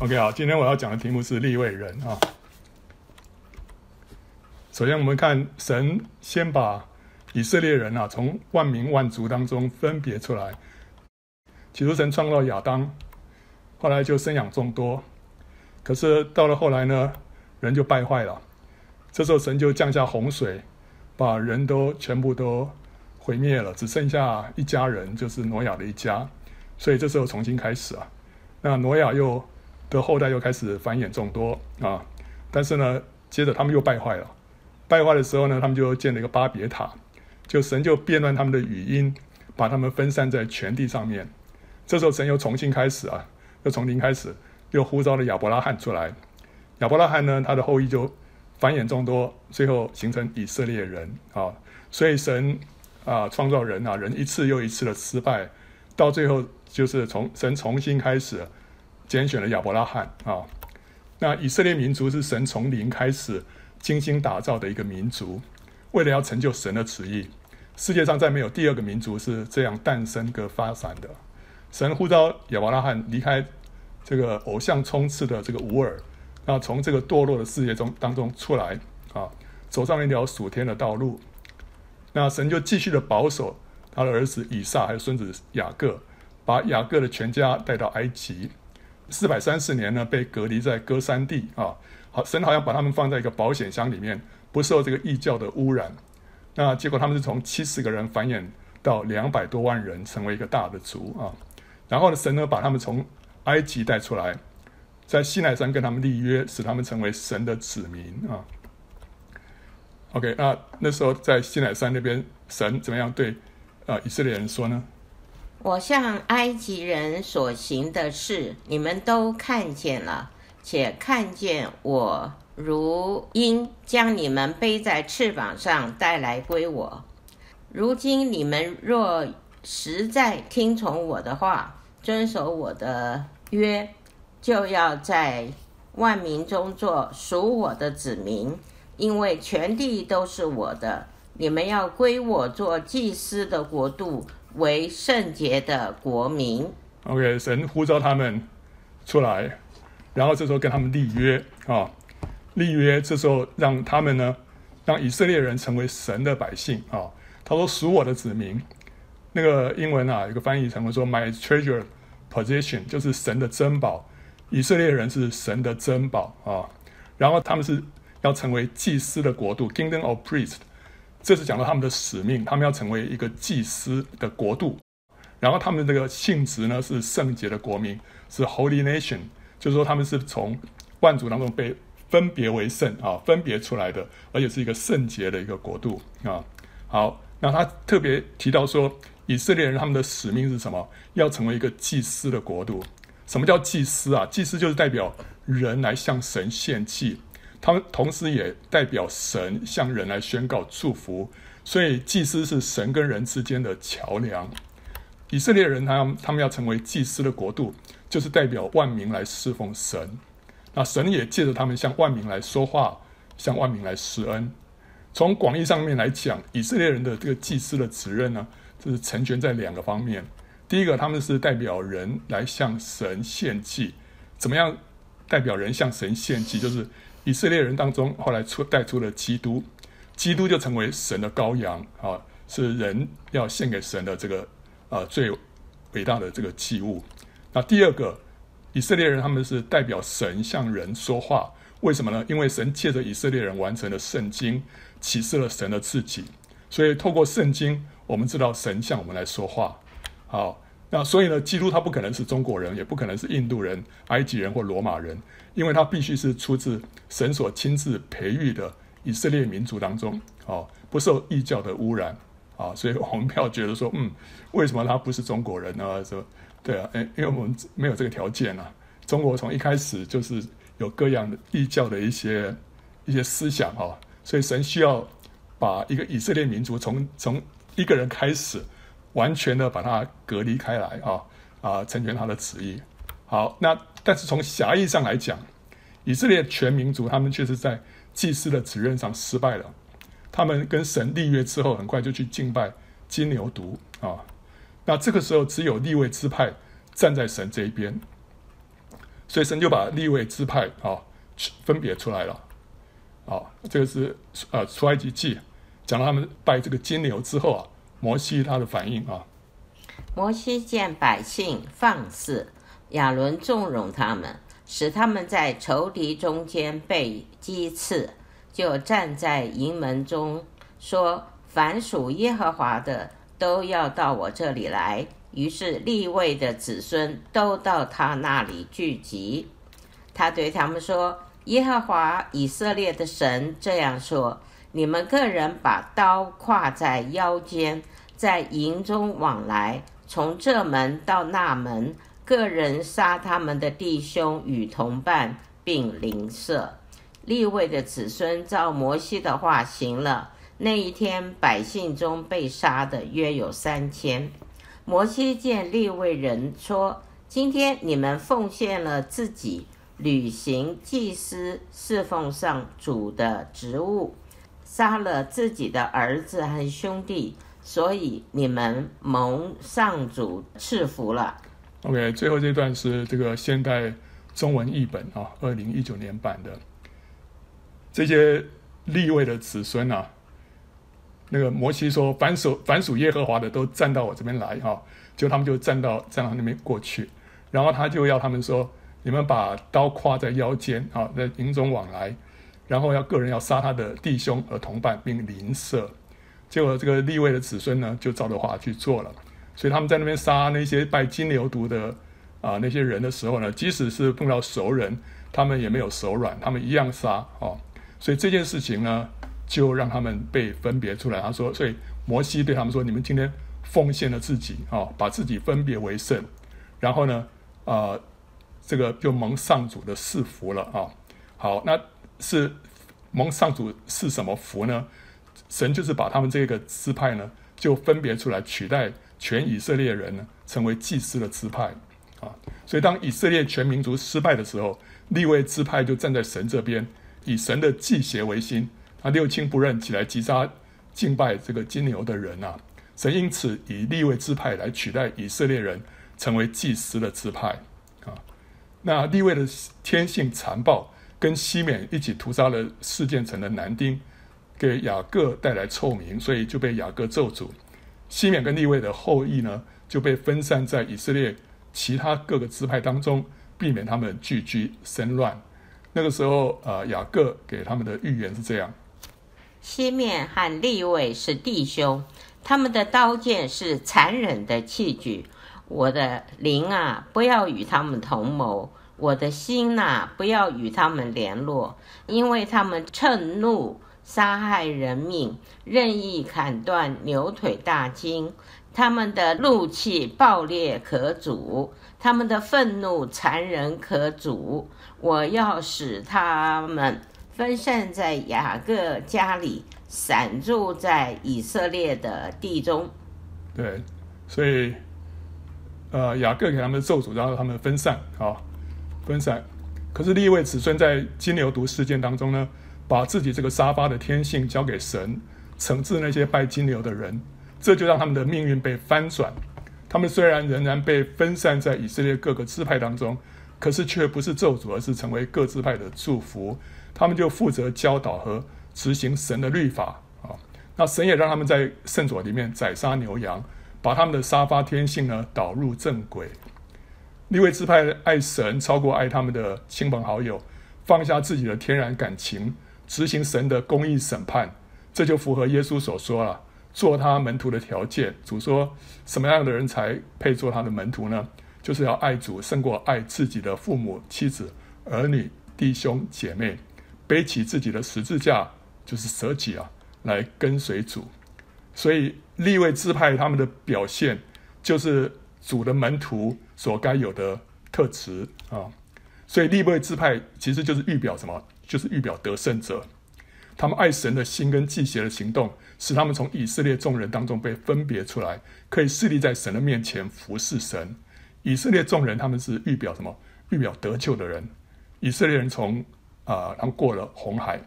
OK 好，今天我要讲的题目是立位人啊。首先，我们看神先把以色列人啊从万民万族当中分别出来。起初，神创造亚当，后来就生养众多。可是到了后来呢，人就败坏了。这时候，神就降下洪水，把人都全部都毁灭了，只剩下一家人，就是挪亚的一家。所以这时候重新开始啊。那挪亚又的后代又开始繁衍众多啊。但是呢，接着他们又败坏了。败坏的时候呢，他们就建了一个巴别塔，就神就变乱他们的语音，把他们分散在全地上面。这时候神又重新开始啊，又从零开始，又呼召了亚伯拉罕出来。亚伯拉罕呢，他的后裔就繁衍众多，最后形成以色列人啊。所以神啊创造人啊，人一次又一次的失败，到最后就是从神重新开始，拣选了亚伯拉罕啊。那以色列民族是神从零开始。精心打造的一个民族，为了要成就神的旨意，世界上再没有第二个民族是这样诞生跟发展的。神呼召亚伯拉罕离开这个偶像充斥的这个乌尔，那从这个堕落的世界中当中出来啊，走上一条属天的道路。那神就继续的保守他的儿子以撒还有孙子雅各，把雅各的全家带到埃及，四百三十年呢被隔离在歌山地啊。好，神好像把他们放在一个保险箱里面，不受这个异教的污染。那结果他们是从七十个人繁衍到两百多万人，成为一个大的族啊。然后呢，神呢把他们从埃及带出来，在西奈山跟他们立约，使他们成为神的子民啊。OK，那那时候在西奈山那边，神怎么样对啊以色列人说呢？我向埃及人所行的事，你们都看见了。且看见我如鹰将你们背在翅膀上带来归我。如今你们若实在听从我的话，遵守我的约，就要在万民中做属我的子民，因为全地都是我的。你们要归我做祭司的国度，为圣洁的国民。OK，神呼召他们出来。然后这时候跟他们立约啊，立约，这时候让他们呢，让以色列人成为神的百姓啊。他说属我的子民，那个英文啊，有个翻译成为说 My treasure Position，就是神的珍宝。以色列人是神的珍宝啊。然后他们是要成为祭司的国度，Kingdom of Priest 这是讲到他们的使命，他们要成为一个祭司的国度。然后他们的这个性质呢是圣洁的国民，是 Holy Nation。就是说，他们是从万族当中被分别为圣啊，分别出来的，而且是一个圣洁的一个国度啊。好，那他特别提到说，以色列人他们的使命是什么？要成为一个祭司的国度。什么叫祭司啊？祭司就是代表人来向神献祭，他们同时也代表神向人来宣告祝福。所以，祭司是神跟人之间的桥梁。以色列人他他们要成为祭司的国度。就是代表万民来侍奉神，那神也借着他们向万民来说话，向万民来施恩。从广义上面来讲，以色列人的这个祭司的责任呢，就是成全在两个方面。第一个，他们是代表人来向神献祭。怎么样代表人向神献祭？就是以色列人当中后来出带出了基督，基督就成为神的羔羊啊，是人要献给神的这个啊最伟大的这个祭物。那第二个，以色列人他们是代表神向人说话，为什么呢？因为神借着以色列人完成了圣经，启示了神的自己，所以透过圣经，我们知道神向我们来说话。好，那所以呢，基督他不可能是中国人，也不可能是印度人、埃及人或罗马人，因为他必须是出自神所亲自培育的以色列民族当中，哦，不受异教的污染，啊，所以我们不要觉得说，嗯，为什么他不是中国人呢？说。对啊，因为我们没有这个条件啊。中国从一开始就是有各样的异教的一些一些思想啊，所以神需要把一个以色列民族从从一个人开始，完全的把它隔离开来啊啊，成全他的旨意。好，那但是从狭义上来讲，以色列全民族他们却是在祭司的职任上失败了。他们跟神立约之后，很快就去敬拜金牛犊啊。那这个时候，只有立位支派站在神这一边，所以神就把立位支派啊分别出来了。啊，这个是呃出埃及记讲到他们拜这个金牛之后啊，摩西他的反应啊。摩西见百姓放肆，亚伦纵容他们，使他们在仇敌中间被击刺，就站在营门中说：“凡属耶和华的，都要到我这里来。”于是立位的子孙都到他那里聚集。他对他们说：“耶和华以色列的神这样说：你们个人把刀挎在腰间，在营中往来，从这门到那门，个人杀他们的弟兄与同伴，并邻舍。利未的子孙照摩西的话行了。那一天，百姓中被杀的约有三千。”摩西见利未人说：“今天你们奉献了自己，履行祭司侍奉上主的职务，杀了自己的儿子和兄弟，所以你们蒙上主赐福了。” OK，最后这段是这个现代中文译本啊，二零一九年版的。这些立位的子孙啊。那个摩西说：“凡属凡属耶和华的，都站到我这边来哈。”就他们就站到站到那边过去，然后他就要他们说：“你们把刀挎在腰间啊，在营中往来，然后要个人要杀他的弟兄和同伴，并邻舍。”结果这个立位的子孙呢，就照着话去做了。所以他们在那边杀那些拜金牛犊的啊那些人的时候呢，即使是碰到熟人，他们也没有手软，他们一样杀哦。所以这件事情呢。就让他们被分别出来。他说：“所以摩西对他们说：‘你们今天奉献了自己啊，把自己分别为圣，然后呢，啊、呃，这个就蒙上主的赐福了啊。’好，那是蒙上主是什么福呢？神就是把他们这个支派呢，就分别出来，取代全以色列人呢，成为祭司的支派啊。所以当以色列全民族失败的时候，利未支派就站在神这边，以神的祭邪为心。”他六亲不认，起来击杀敬拜这个金牛的人啊！神因此以利未支派来取代以色列人，成为祭司的支派啊。那利未的天性残暴，跟西缅一起屠杀了示剑城的男丁，给雅各带来臭名，所以就被雅各咒诅。西缅跟利未的后裔呢，就被分散在以色列其他各个支派当中，避免他们聚居生乱。那个时候啊，雅各给他们的预言是这样。西缅和利未是弟兄，他们的刀剑是残忍的器具。我的灵啊，不要与他们同谋；我的心呐，不要与他们联络，因为他们趁怒杀害人命，任意砍断牛腿大筋。他们的怒气暴烈可阻，他们的愤怒残忍可阻。我要使他们。分散在雅各家里，散住在以色列的地中。对，所以，呃，雅各给他们咒诅，然后他们分散，啊，分散。可是另一位子孙在金牛犊事件当中呢，把自己这个沙发的天性交给神，惩治那些拜金牛的人，这就让他们的命运被翻转。他们虽然仍然被分散在以色列各个支派当中，可是却不是咒诅，而是成为各支派的祝福。他们就负责教导和执行神的律法啊。那神也让他们在圣所里面宰杀牛羊，把他们的沙发天性呢导入正轨。利未支派爱神超过爱他们的亲朋好友，放下自己的天然感情，执行神的公义审判，这就符合耶稣所说了做他门徒的条件。主说什么样的人才配做他的门徒呢？就是要爱主胜过爱自己的父母、妻子、儿女、弟兄、姐妹。背起自己的十字架，就是舍己啊，来跟随主。所以利未支派他们的表现，就是主的门徒所该有的特质啊。所以利未支派其实就是预表什么？就是预表得胜者。他们爱神的心跟祭邪的行动，使他们从以色列众人当中被分别出来，可以侍立在神的面前服侍神。以色列众人他们是预表什么？预表得救的人。以色列人从啊，他们过了红海，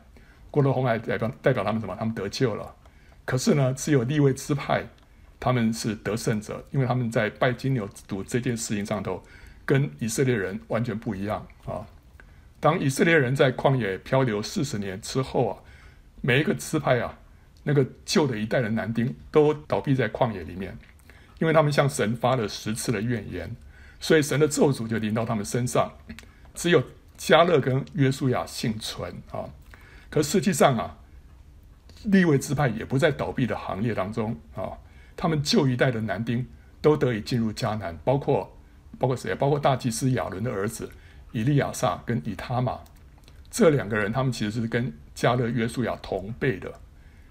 过了红海代表代表他们什么？他们得救了。可是呢，只有立位支派，他们是得胜者，因为他们在拜金牛犊这件事情上头跟以色列人完全不一样啊。当以色列人在旷野漂流四十年之后啊，每一个支派啊，那个旧的一代的男丁都倒闭在旷野里面，因为他们向神发了十次的怨言，所以神的咒诅就临到他们身上。只有加勒跟约书亚幸存啊。可实际上啊，立位支派也不在倒闭的行列当中啊。他们旧一代的男丁都得以进入迦南，包括包括谁？包括大祭司亚伦的儿子以利亚撒跟以他玛这两个人，他们其实是跟加勒、约书亚同辈的，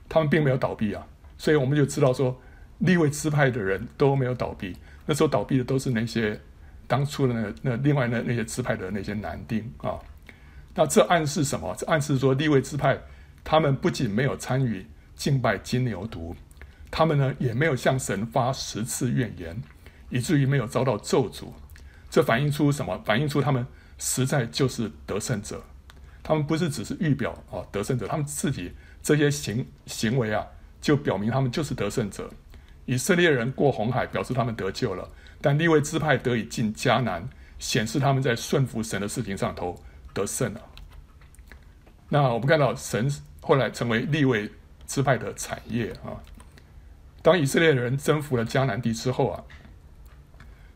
他们并没有倒闭啊。所以我们就知道说，立位支派的人都没有倒闭。那时候倒闭的都是那些当初的那那另外那那些支派的那些男丁啊。那这暗示什么？这暗示说立位支派他们不仅没有参与敬拜金牛犊。他们呢也没有向神发十次怨言，以至于没有遭到咒诅。这反映出什么？反映出他们实在就是得胜者。他们不是只是预表啊得胜者，他们自己这些行行为啊，就表明他们就是得胜者。以色列人过红海，表示他们得救了；但利未支派得以进迦南，显示他们在顺服神的事情上头得胜了。那我们看到神后来成为利未支派的产业啊。当以色列人征服了迦南地之后啊，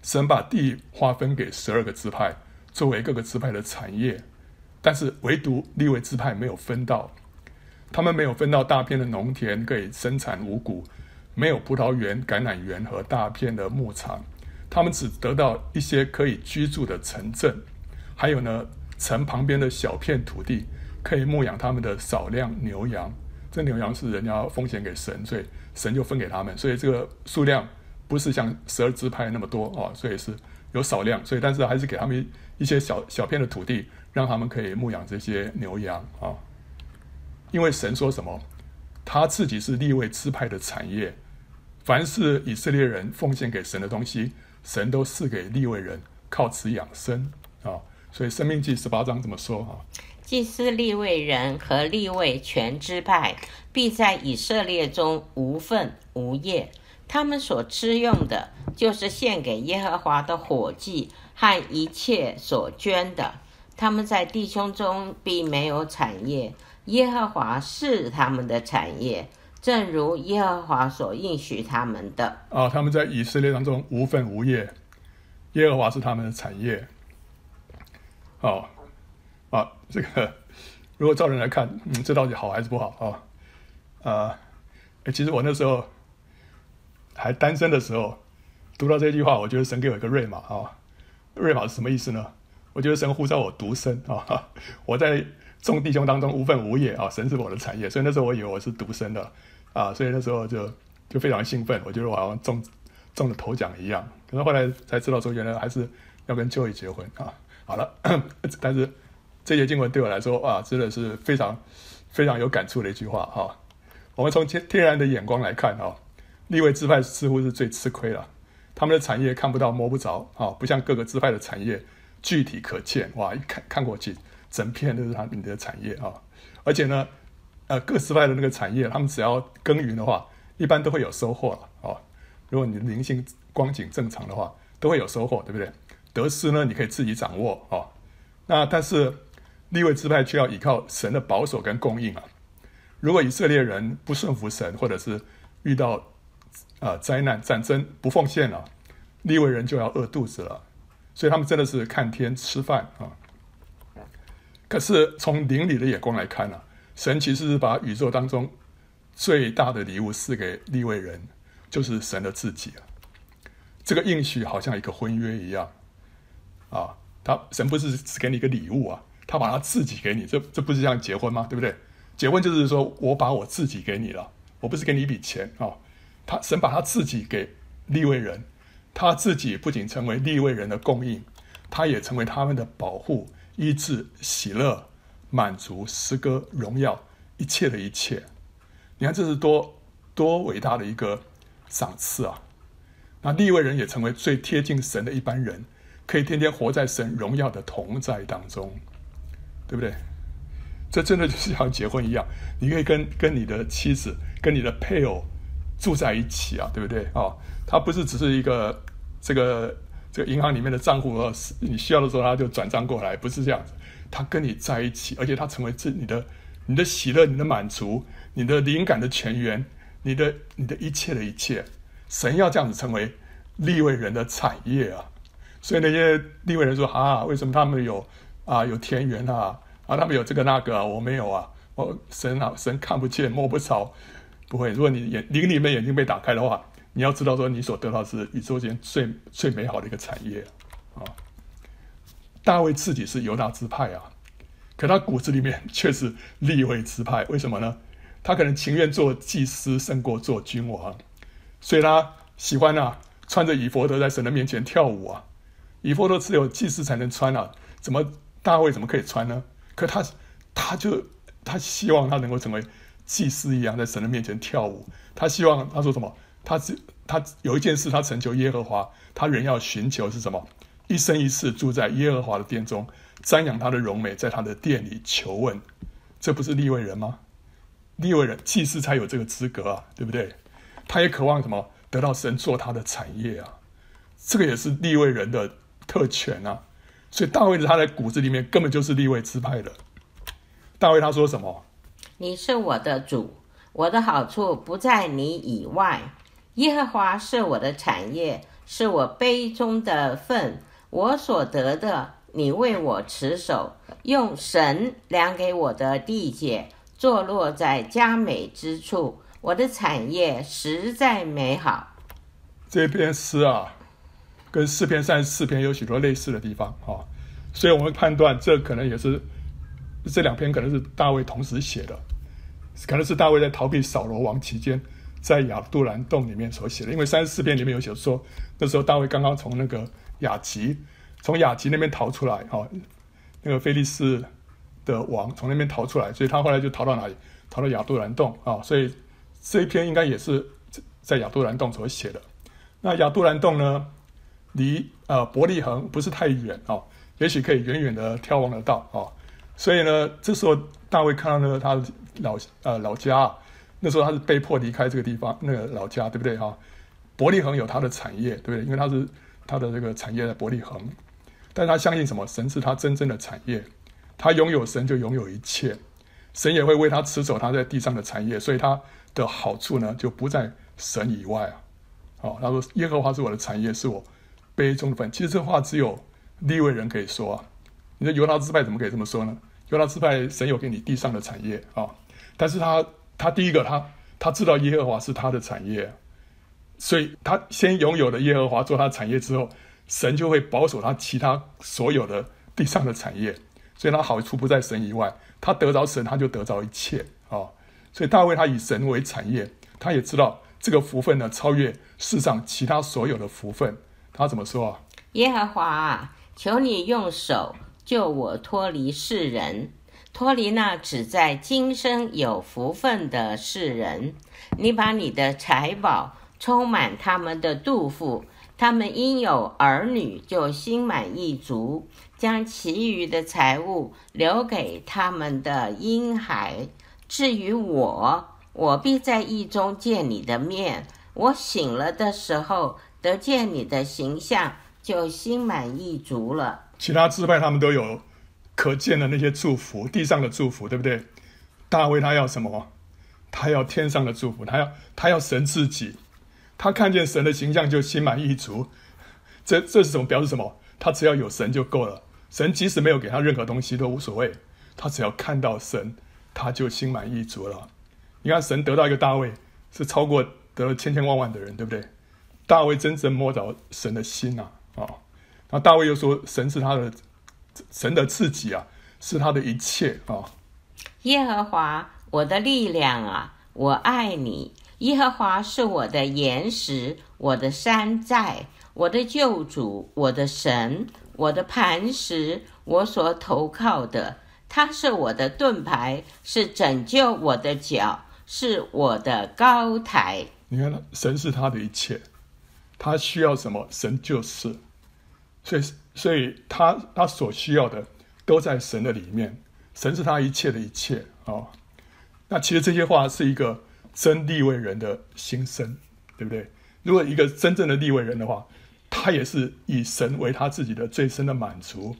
神把地划分给十二个支派，作为各个支派的产业，但是唯独利未支派没有分到，他们没有分到大片的农田可以生产五谷，没有葡萄园、橄榄园和大片的牧场，他们只得到一些可以居住的城镇，还有呢，城旁边的小片土地可以牧养他们的少量牛羊。这牛羊是人家奉献给神，所以神就分给他们，所以这个数量不是像十二支派那么多啊，所以是有少量，所以但是还是给他们一些小小片的土地，让他们可以牧养这些牛羊啊。因为神说什么，他自己是立位支派的产业，凡是以色列人奉献给神的东西，神都赐给立位人，靠此养生啊。所以生命记十八章这么说啊。祭司立位人和立位全支派，必在以色列中无份无业。他们所吃用的，就是献给耶和华的火祭和一切所捐的。他们在弟兄中必没有产业，耶和华是他们的产业，正如耶和华所应许他们的。啊，他们在以色列当中无分无业，耶和华是他们的产业。哦。啊，这个如果照人来看，嗯，这到底好还是不好啊？啊，其实我那时候还单身的时候，读到这句话，我觉得神给我一个瑞玛啊。瑞玛是什么意思呢？我觉得神呼召我独身啊，我在众弟兄当中无分无业啊，神是我的产业，所以那时候我以为我是独身的啊，所以那时候就就非常兴奋，我觉得我好像中中了头奖一样。可是后来才知道说，原来还是要跟 joe 结婚啊。好了，但是。这些经文对我来说啊，真的是非常非常有感触的一句话哈。我们从天天然的眼光来看哈，利未支派似乎是最吃亏了，他们的产业看不到摸不着啊，不像各个支派的产业具体可见哇，一看看过去整片都是他们的产业啊。而且呢，呃，各支派的那个产业，他们只要耕耘的话，一般都会有收获了啊。如果你灵性光景正常的话，都会有收获，对不对？得失呢，你可以自己掌握啊。那但是。立位支派却要依靠神的保守跟供应啊！如果以色列人不顺服神，或者是遇到啊、灾难、战争不奉献了，利未人就要饿肚子了。所以他们真的是看天吃饭啊！可是从灵里的眼光来看呢、神其实是把宇宙当中最大的礼物赐给利未人，就是神的自己啊！这个应许好像一个婚约一样啊！他神不是只给你一个礼物啊！他把他自己给你，这这不是像结婚吗？对不对？结婚就是说我把我自己给你了，我不是给你一笔钱啊、他神把他自己给利未人，他自己不仅成为利未人的供应，他也成为他们的保护、医治、喜乐、满足、诗歌、荣耀，一切的一切。你看这是多多伟大的一个赏赐啊！那利未人也成为最贴近神的一般人，可以天天活在神荣耀的同在当中。对不对？这真的就是像结婚一样，你可以跟跟你的妻子、跟你的配偶住在一起啊，对不对啊？他不是只是一个这个这个银行里面的账户，你需要的时候他就转账过来，不是这样子。他跟你在一起，而且他成为这你的你的喜乐、你的满足、你的灵感的泉源、你的你的一切的一切。神要这样子成为利未人的产业啊！所以那些利未人说啊，为什么他们有啊有田园啊啊，他们有这个那个啊，我没有啊？我神啊，神看不见摸不着，不会。如果你眼灵里面眼睛被打开的话，你要知道说你所得到是宇宙间最最美好的一个产业啊！大卫自己是犹大支派啊，可他骨子里面却是利未支派，为什么呢？他可能情愿做祭司胜过做君王。所以他喜欢啊，穿着以弗得在神的面前跳舞啊。以弗得只有祭司才能穿啊，怎么大卫怎么可以穿呢？可他他就他希望他能够成为祭司一样，在神的面前跳舞。他希望他说什么？他只他有一件事，他成求耶和华，他仍要寻求是什么？一生一世住在耶和华的殿中，瞻仰他的荣美，在他的殿里求问。这不是利未人吗？利未人祭司才有这个资格啊，对不对？他也渴望什么？得到神做他的产业啊！这个也是利未人的特权啊！所以大卫他在骨子里面根本就是利未支派的。大卫他说什么？你是我的主，我的好处不在你以外。耶和华是我的产业，是我杯中的分，我所得的，你为我持守，用神量给我的地界，坐落在佳美之处。我的产业实在美好。这篇诗啊，跟四篇三十四篇有许多类似的地方啊，所以我们判断这可能也是这两篇可能是大卫同时写的，可能是大卫在逃避扫罗王期间在亚杜兰洞里面所写的。因为三十四篇里面有写说，那时候大卫刚刚从那个雅吉从雅吉那边逃出来哈，那个非利士的王从那边逃出来，所以他后来就逃到哪里？逃到亚杜兰洞啊，所以。这一篇应该也是在亚杜兰洞所写的。那亚杜兰洞呢，离呃伯利恒不是太远哦，也许可以远远的眺望得到哦。所以呢，这时候大卫看到那个他老呃老家，那时候他是被迫离开这个地方，那个老家对不对哈、伯利恒有他的产业，对不对？因为他是他的这个产业在伯利恒，但他相信什么？神是他真正的产业，他拥有神就拥有一切，神也会为他持守他在地上的产业，所以他。的好处呢，就不在神以外啊。哦，他说：“耶和华是我的产业，是我杯中的分。”其实这话只有利未人可以说啊。你说犹大支派怎么可以这么说呢？犹大支派神有给你地上的产业啊、但是他他第一个他他知道耶和华是他的产业，所以他先拥有了耶和华做他的产业之后，神就会保守他其他所有的地上的产业，所以他好处不在神以外，他得着神，他就得着一切啊。所以大卫他以神为产业，他也知道这个福分呢，超越世上其他所有的福分。他怎么说啊？耶和华，求你用手救我脱离世人，脱离那只在今生有福分的世人。你把你的财宝充满他们的肚腹，他们因有儿女就心满意足，将其余的财物留给他们的婴孩。至于我，我必在意中见你的面。我醒了的时候，得见你的形象，就心满意足了。其他支派他们都有可见的那些祝福，地上的祝福，对不对？大卫他要什么？他要天上的祝福，他要他要神自己。他看见神的形象就心满意足。这这是什么？表示什么？他只要有神就够了。神即使没有给他任何东西都无所谓，他只要看到神。他就心满意足了。你看，神得到一个大卫，是超过得了千千万万的人，对不对？大卫真正摸着神的心呐，啊，啊，然后大卫又说，神是他的，神的自己啊，是他的一切啊。耶和华，我的力量啊，我爱你。耶和华是我的岩石，我的山寨，我的救主，我的神，我的磐石，我所投靠的。他是我的盾牌，是拯救我的脚，是我的高台。你看，神是他的一切，他需要什么，神就是。所以，所以他他所需要的都在神的里面。神是他一切的一切啊、那其实这些话是一个真立位人的心声，对不对？如果一个真正的立位人的话，他也是以神为他自己的最深的满足，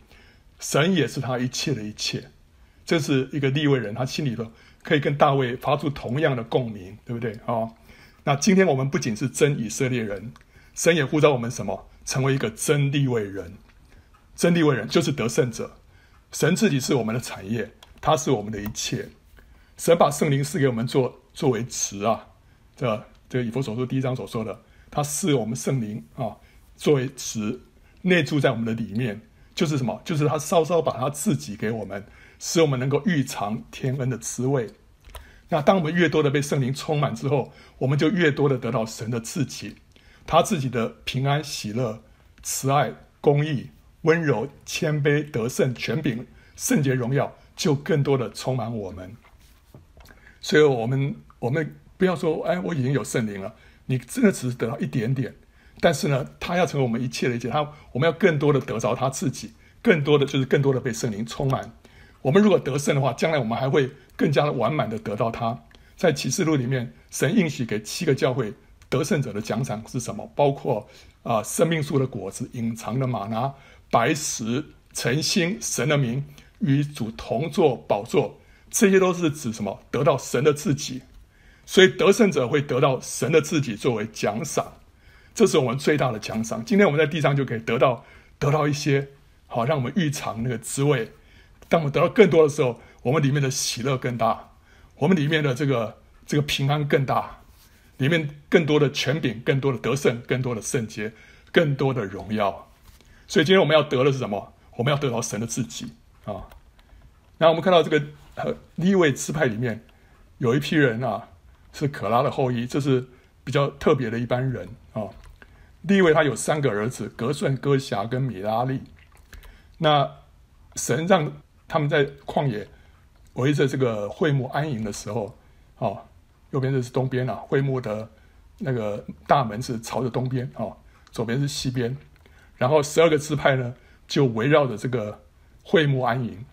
神也是他一切的一切。这是一个立位人，他心里头可以跟大卫发出同样的共鸣，对不对啊、那今天我们不仅是真以色列人，神也呼召我们什么？成为一个真利未人。真利未人就是得胜者，神自己是我们的产业，他是我们的一切。神把圣灵赐给我们做作为词啊，这这以弗所书第一章所说的，他赐我们圣灵啊，作为词内住在我们的里面，就是什么？就是他稍稍把他自己给我们。使我们能够预尝天恩的滋味。那当我们越多的被圣灵充满之后，我们就越多的得到神的自己，他自己的平安、喜乐、慈爱、公义、温柔、谦卑、得胜、权柄、圣洁、荣耀，就更多的充满我们。所以，我们我们不要说，哎，我已经有圣灵了。你真的只是得到一点点，但是呢，他要成为我们一切的一切。他，我们要更多的得着他自己，更多的就是更多的被圣灵充满。我们如果得胜的话，将来我们还会更加的完满的得到他。在启示录里面，神应许给七个教会得胜者的奖赏是什么？包括啊、生命树的果子、隐藏的玛拿、白石、晨星、神的名、与主同坐宝座，这些都是指什么？得到神的自己。所以得胜者会得到神的自己作为奖赏，这是我们最大的奖赏。今天我们在地上就可以得到得到一些，好让我们预尝那个滋味。当我们得到更多的时候，我们里面的喜乐更大，我们里面的这个这个平安更大，里面更多的权柄、更多的得胜、更多的圣洁、更多的荣耀。所以今天我们要得的是什么？我们要得到神的自己啊！然后我们看到这个呃利未支派里面有一批人啊，是可拉的后裔，这是比较特别的一班人啊。利未他有三个儿子：格顺、哥辖跟米拉利。那神让他们在旷野围着这个会幕安营的时候，哦，右边这是东边啊，会幕的那个大门是朝着东边啊，左边是西边，然后十二个支派呢就围绕着这个会幕安营。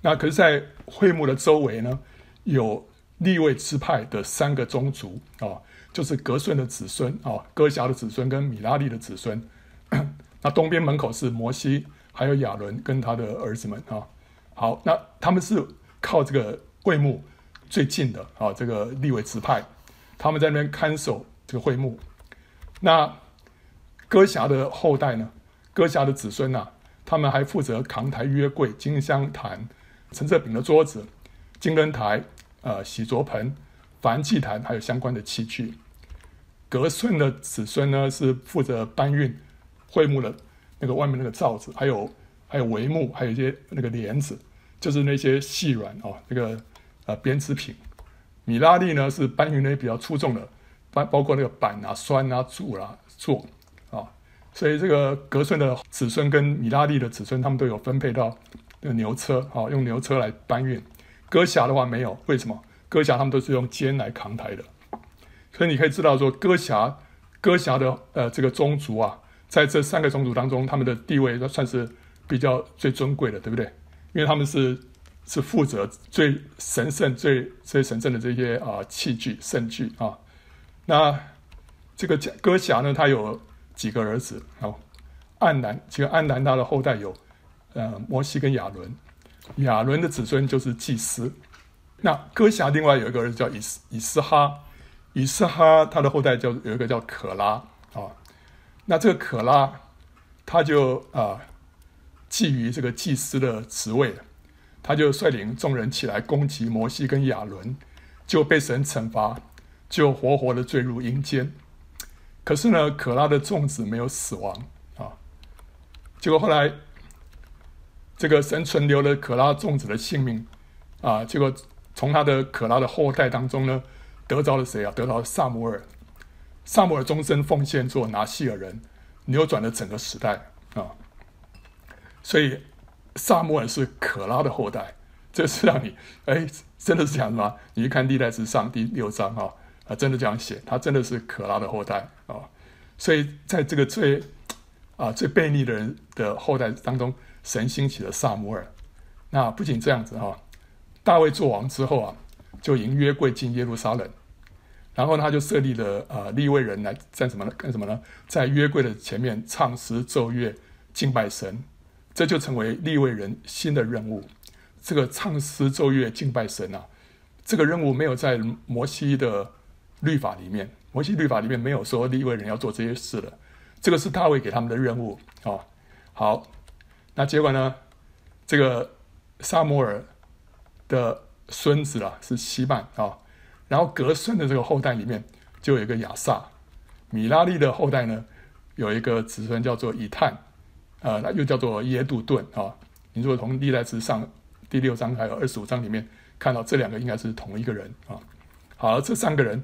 那可是，在会幕的周围呢，有立位支派的三个宗族啊、就是格顺的子孙啊、哥辖的子孙跟米拉利的子孙。那东边门口是摩西，还有亚伦跟他的儿子们啊。好，那他们是靠这个会幕最近的啊，这个立委支派，他们在那边看守这个会幕。那哥辖的后代呢？哥辖的子孙呐、啊，他们还负责扛抬约柜、金香坛、陈设饼的桌子、金灯台、呃洗濯盆、凡祭坛，还有相关的器具。革顺的子孙呢，是负责搬运会幕的那个外面那个罩子，还有。还有帷幕，还有一些那个帘子，就是那些细软哦，这个呃编织品。米拉利呢是搬运那些比较粗重的，包包括那个板啊、栓啊、柱、啊、座啊、所以这个格顺的子孙跟米拉利的子孙，他们都有分配到那个牛车啊、用牛车来搬运。哥辖的话没有，为什么？哥辖他们都是用肩来扛抬的。所以你可以知道说，哥辖哥辖的呃这个宗族啊，在这三个宗族当中，他们的地位都算是。比较最尊贵的，对不对？因为他们是是负责最神圣、最最神圣的这些啊器具、圣具啊。那这个哥辖呢，他有几个儿子啊？暗南，这个暗南他的后代有呃摩西跟亚伦，亚伦的子孙就是祭司。那哥辖另外有一个儿子叫以以斯哈，以斯哈他的后代叫有一个叫可拉啊。那这个可拉他就啊。觊觎这个祭司的职位，他就率领众人起来攻击摩西跟亚伦，就被神惩罚，就活活的坠入阴间。可是呢，可拉的众子没有死亡啊。结果后来，这个神存留了可拉众子的性命啊。结果从他的可拉的后代当中呢，得着了谁啊？得着了撒母耳。撒母耳终身奉献做拿细耳人，扭转了整个时代啊。所以，撒母耳是可拉的后代，这是让你哎，真的是这样吗？你去看历代志上第六章啊，啊，真的这样写，他真的是可拉的后代啊。所以，在这个最啊最悖逆的人的后代当中，神兴起了撒母耳。那不仅这样子哈，大卫做王之后啊，就迎约柜进耶路撒冷。然后他就设立了呃利未人来在什么呢？干什么呢？在约柜的前面唱诗奏乐敬拜神，这就成为利未人新的任务。这个唱诗奏乐敬拜神啊，这个任务没有在摩西的律法里面，摩西律法里面没有说利未人要做这些事的。这个是大卫给他们的任务啊、好，那结果呢？这个撒摩尔的孙子啊是希曼啊。然后革孙的这个后代里面就有一个亚萨，米拉利的后代呢有一个子孙叫做以探，呃，那又叫做耶杜顿啊。你如果从历代志上第六章还有二十五章里面看到这两个应该是同一个人啊。好，这三个人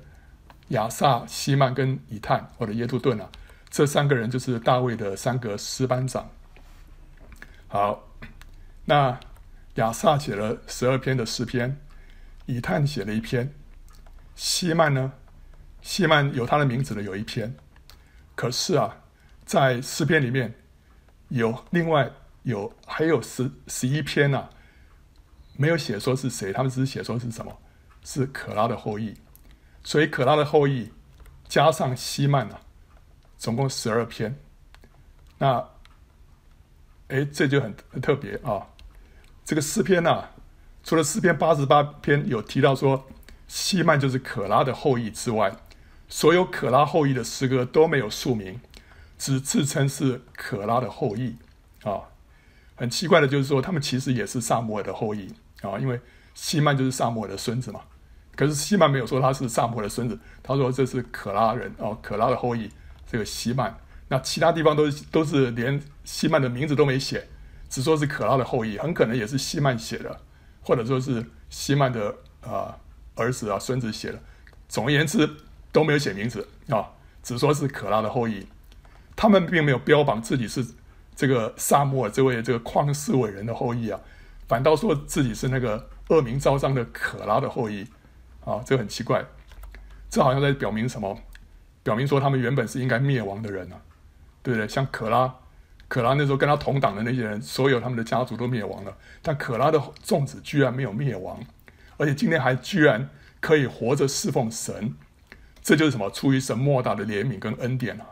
亚萨、希曼跟以探或者耶杜顿啊，这三个人就是大卫的三个诗班长。好，那亚萨写了十二篇的诗篇，以探写了一篇。希曼呢？希曼有他的名字的有一篇，可是啊，在诗篇里面有另外有还有十十一篇啊，没有写说是谁，他们只是写说是什么，是可拉的后裔，所以可拉的后裔加上希曼啊，总共十二篇。那，哎，这就很很特别啊！这个诗篇啊，除了诗篇八十八篇有提到说。希曼就是可拉的后裔之外，所有可拉后裔的诗歌都没有署名，只自称是可拉的后裔啊。很奇怪的就是说，他们其实也是撒母耳的后裔啊，因为希曼就是撒母耳的孙子嘛。可是希曼没有说他是撒母耳的孙子，他说这是可拉人哦，可拉的后裔。这个希曼，那其他地方都都是连希曼的名字都没写，只说是可拉的后裔，很可能也是希曼写的，或者说是希曼的啊。儿子啊，孙子写的，总而言之都没有写名字啊，只说是可拉的后裔。他们并没有标榜自己是这个撒母耳这位这个旷世伟人的后裔啊，反倒说自己是那个恶名昭彰的可拉的后裔啊，这很奇怪。这好像在表明什么？表明说他们原本是应该灭亡的人啊，对不对？像可拉，可拉那时候跟他同党的那些人，所有他们的家族都灭亡了，但可拉的众子居然没有灭亡。而且今天还居然可以活着侍奉神，这就是什么？出于神莫大的怜悯跟恩典啊！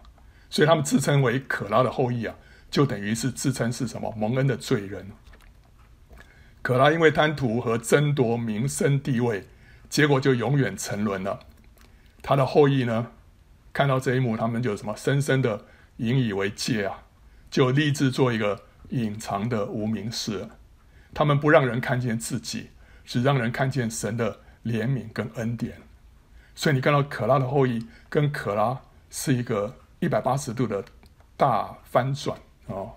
所以他们自称为可拉的后裔啊，就等于是自称是什么蒙恩的罪人。可拉因为贪图和争夺名声地位，结果就永远沉沦了。他的后裔呢，看到这一幕，他们就什么深深的引以为戒啊，就立志做一个隐藏的无名氏。他们不让人看见自己。只让人看见神的怜悯跟恩典，所以你看到可拉的后裔跟可拉是一个一百八十度的大翻转哦，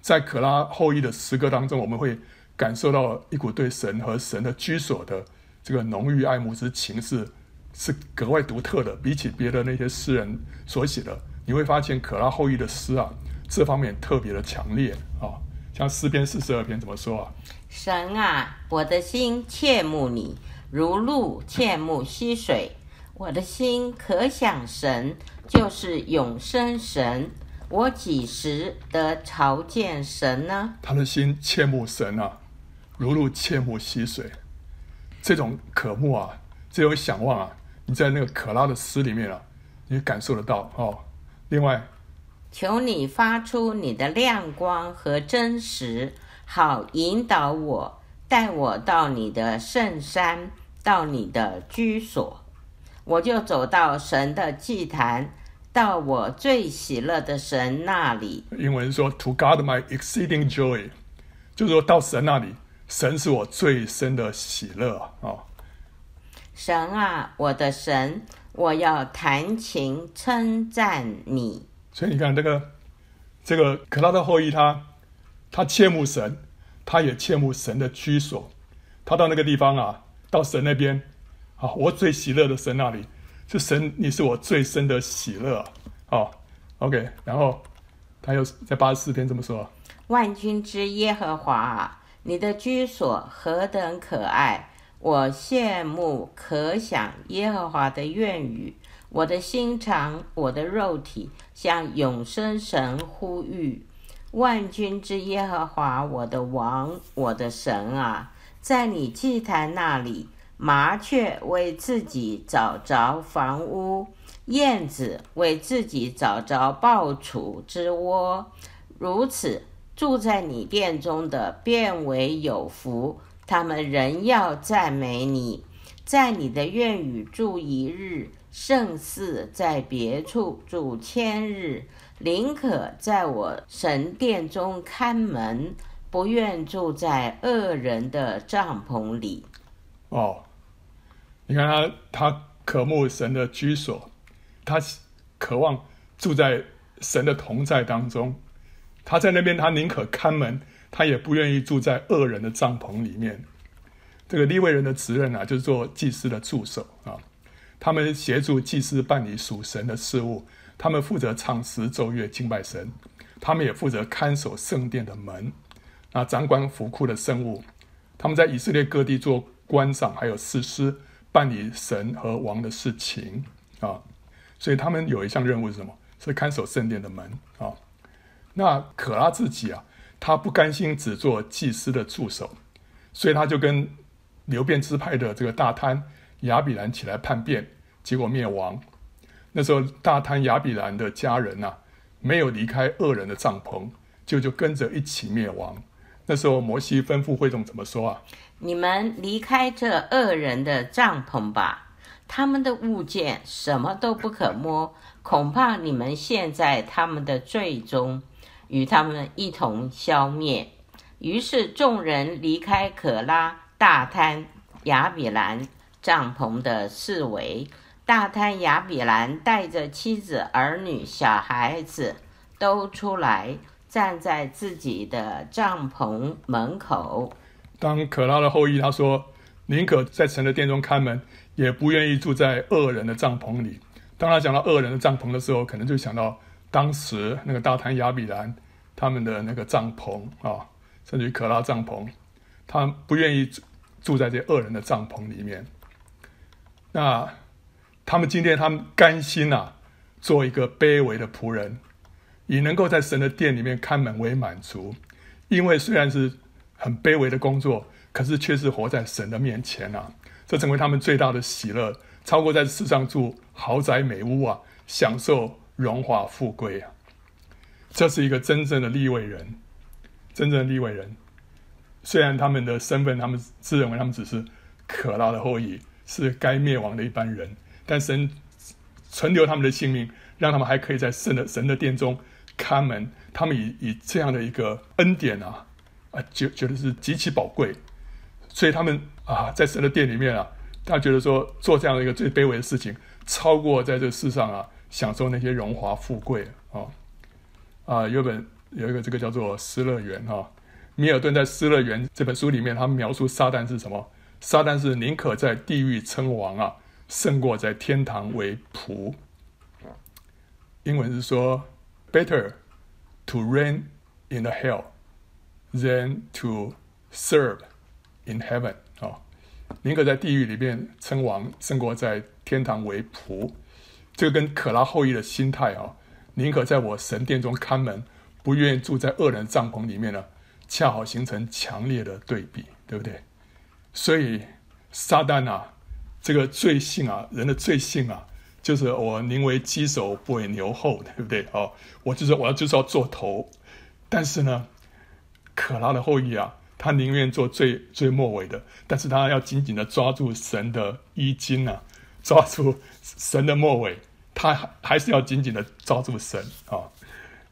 在可拉后裔的诗歌当中，我们会感受到一股对神和神的居所的这个浓郁爱慕之情是是格外独特的，比起别的那些诗人所写的，你会发现可拉后裔的诗啊，这方面特别的强烈啊。像诗篇四十二篇怎么说啊？神啊，我的心切慕你，如鹿切慕溪水。我的心可想神，就是永生神。我几时得朝见神呢？他的心切慕神啊，如入切慕溪水。这种渴慕啊，这种想望啊，你在那个可拉的诗里面啊，你感受得到哦。另外。求你发出你的亮光和真实，好引导我，带我到你的圣山，到你的居所，我就走到神的祭坛，到我最喜乐的神那里。英文说：“To God my exceeding joy”，就是说到神那里，神是我最深的喜乐啊、哦！神啊，我的神，我要弹琴称赞你。所以你看这个，这个可拉的后裔他，他切慕神，他也切慕神的居所。他到那个地方啊，到神那边，啊，我最喜乐的神那里，是神，你是我最深的喜乐啊。哦，OK，然后他又在八十四篇这么说：万军之耶和华，你的居所何等可爱！我羡慕可想耶和华的愿语。我的心肠，我的肉体，向永生神呼吁，万军之耶和华，我的王，我的神啊，在你祭坛那里，麻雀为自己找着房屋，燕子为自己找着抱雏之窝。如此，住在你殿中的便为有福，他们仍要赞美你，在你的院宇住一日，胜似在别处住千日。宁可在我神殿中看门，不愿住在恶人的帐篷里。哦。你看他，他渴慕神的居所，他渴望住在神的同在当中。他在那边，他宁可看门，他也不愿意住在恶人的帐篷里面。这个利未人的职任啊，就是做祭司的助手啊。他们协助祭司办理属神的事务，他们负责唱诗奏乐敬拜神，他们也负责看守圣殿的门，啊，掌管府库的圣物。他们在以色列各地做官长，还有士师。办理神和王的事情啊，所以他们有一项任务是什么？是看守圣殿的门啊。那可拉自己啊，他不甘心只做祭司的助手，所以他就跟流便支派的这个大贪亚比兰起来叛变，结果灭亡。那时候大贪亚比兰的家人呐、啊，没有离开恶人的帐篷，就就跟着一起灭亡。那时候摩西吩咐会众怎么说啊？你们离开这恶人的帐篷吧，他们的物件什么都不可摸，恐怕你们陷在他们的罪中，与他们一同消灭。于是众人离开可拉、大滩、亚比兰帐篷的四围。大滩亚比兰带着妻子、儿女、小孩子都出来，站在自己的帐篷门口。当可拉的后裔他说，宁可在神的殿中看门，也不愿意住在恶人的帐篷里。当他讲到恶人的帐篷的时候，可能就想到当时那个大坍亚比兰他们的那个帐篷啊，甚至于可拉帐篷，他不愿意住在这恶人的帐篷里面。那他们今天他们甘心啊，做一个卑微的仆人，以能够在神的殿里面看门为满足，因为虽然是。很卑微的工作，可是却是活在神的面前啊！这成为他们最大的喜乐，超过在世上住豪宅美屋啊，享受荣华富贵啊！这是一个真正的立位人，真正的立位人。虽然他们的身份，他们自认为他们只是可拉的后裔，是该灭亡的一般人，但神存留他们的性命，让他们还可以在神的神的殿中看门。他们以以这样的一个恩典啊！啊，觉觉得是极其宝贵，所以他们啊，在神的殿里面啊，他觉得说做这样的一个最卑微的事情，超过在这世上啊享受那些荣华富贵啊。啊，有本有一个这个叫做《失乐园》哈，米尔顿在《失乐园》这本书里面，他描述撒旦是什么？撒旦是宁可在地狱称王啊，胜过在天堂为仆。英文是说，Better to reign in the hell。Than to serve in heaven 啊，宁可在地狱里面称王，胜过在天堂为仆。这个跟可拉后裔的心态啊，宁可在我神殿中看门，不愿意住在恶人帐篷里面呢，恰好形成强烈的对比，对不对？所以撒旦啊，这个罪性啊，人的罪性啊，就是我宁为鸡首不为牛后，对不对？哦，我就是我要就是要做头，但是呢。可拉的后裔啊，他宁愿做最最末尾的，但是他要紧紧的抓住神的衣襟啊，抓住神的末尾，他还是要紧紧的抓住神啊。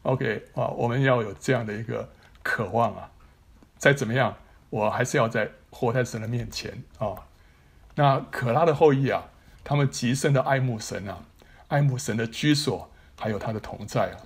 OK 啊，我们要有这样的一个渴望啊，再怎么样，我还是要在活在神的面前啊。那可拉的后裔啊，他们极深的爱慕神啊，爱慕神的居所，还有他的同在啊。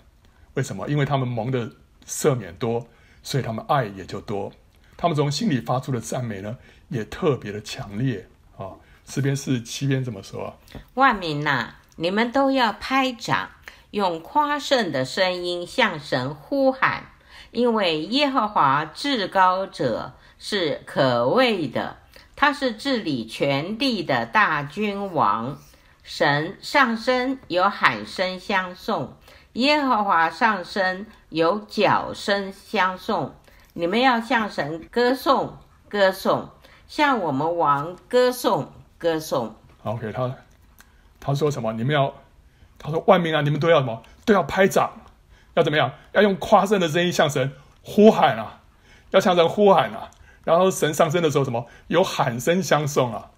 为什么？因为他们蒙的赦免多。所以他们爱也就多，他们从心里发出的赞美呢，也特别的强烈啊。诗篇四七篇怎么说啊？万民呐，你们都要拍掌，用夸胜的声音向神呼喊，因为耶和华至高者是可畏的，他是治理全地的大君王。神上升有喊声相送。耶和华上升，有角声相送。你们要向神歌颂，歌颂，向我们王歌颂歌颂。OK，他他说什么？你们要他说万民啊，你们都要什么？都要拍掌，要怎么样？要用夸胜的声音向神呼喊啊！要向神呼喊啊！然后神上升的时候，什么？有喊声相送啊！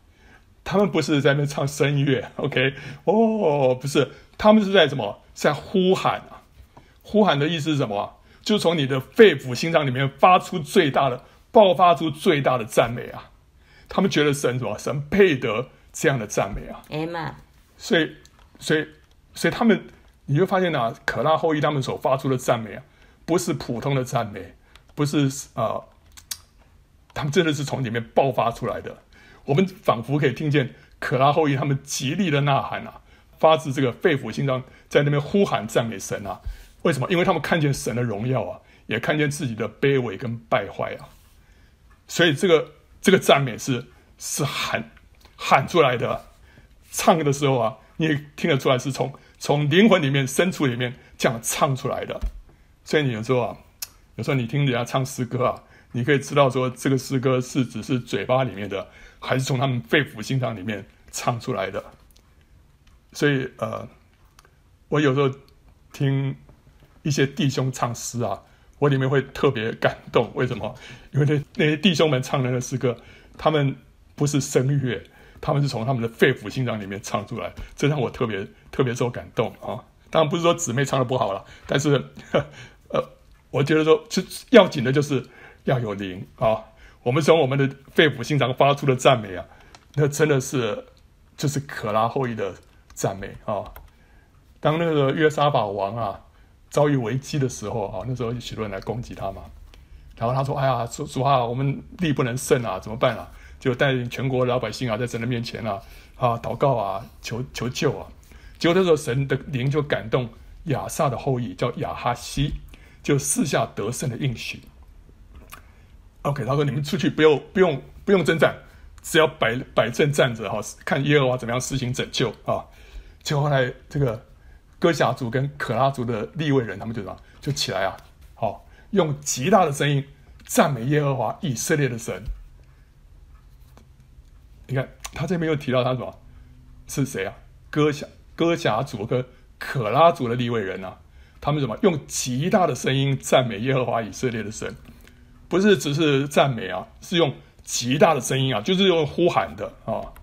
他们不是在那唱声乐，OK？哦，不是，他们是在什么？在呼喊！呼喊的意思是什么？就从你的肺腑心脏里面发出最大的、爆发出最大的赞美啊！他们觉得神什么？神配得这样的赞美啊！Amen。所以，所以，所以他们，你会发现啊，可拉后裔他们所发出的赞美啊，不是普通的赞美，不是啊。呃他们真的是从里面爆发出来的，我们仿佛可以听见可拉后裔他们极力的呐喊啊，发自这个肺腑心脏，在那边呼喊赞美神啊。为什么？因为他们看见神的荣耀啊，也看见自己的卑微跟败坏啊。所以这个这个赞美是是喊喊出来的，唱的时候啊，你也听得出来是从从灵魂里面深处里面这样唱出来的。所以你有时候啊，有时候你听人家唱诗歌啊。你可以知道说，这个诗歌是只是嘴巴里面的，还是从他们肺腑心脏里面唱出来的。所以，呃，我有时候听一些弟兄唱诗啊，我里面会特别感动。为什么？因为那那些弟兄们唱的那个诗歌，他们不是声乐，他们是从他们的肺腑心脏里面唱出来，这让我特别特别受感动啊。当然不是说姊妹唱的不好了，但是，呃，我觉得说，就要紧的就是。要有灵啊！我们从我们的肺腑心肠发出的赞美啊，那真的是就是可拉后裔的赞美啊！当那个约沙法王啊遭遇危机的时候啊，那时候有许多人来攻击他嘛，然后他说：“哎呀，主主啊，我们力不能胜啊，怎么办啊？”就带领全国老百姓啊，在神的面前啊啊祷告啊，求求救啊！结果那时候神的灵就感动亚萨的后裔，叫亚哈西，就四下得胜的应许。OK，他说：“你们出去不用不用不用征战，只要摆摆阵站着哈，看耶和华怎么样施行拯救啊。”结果后来这个歌辖族跟可拉族的立位人，他们就什么就起来啊，好用极大的声音赞美耶和华以色列的神。你看他这边又提到他什么？是谁啊？歌辖歌辖族跟可拉族的立位人啊，他们什么用极大的声音赞美耶和华以色列的神。不是只是赞美啊，是用极大的声音啊，就是用呼喊的啊。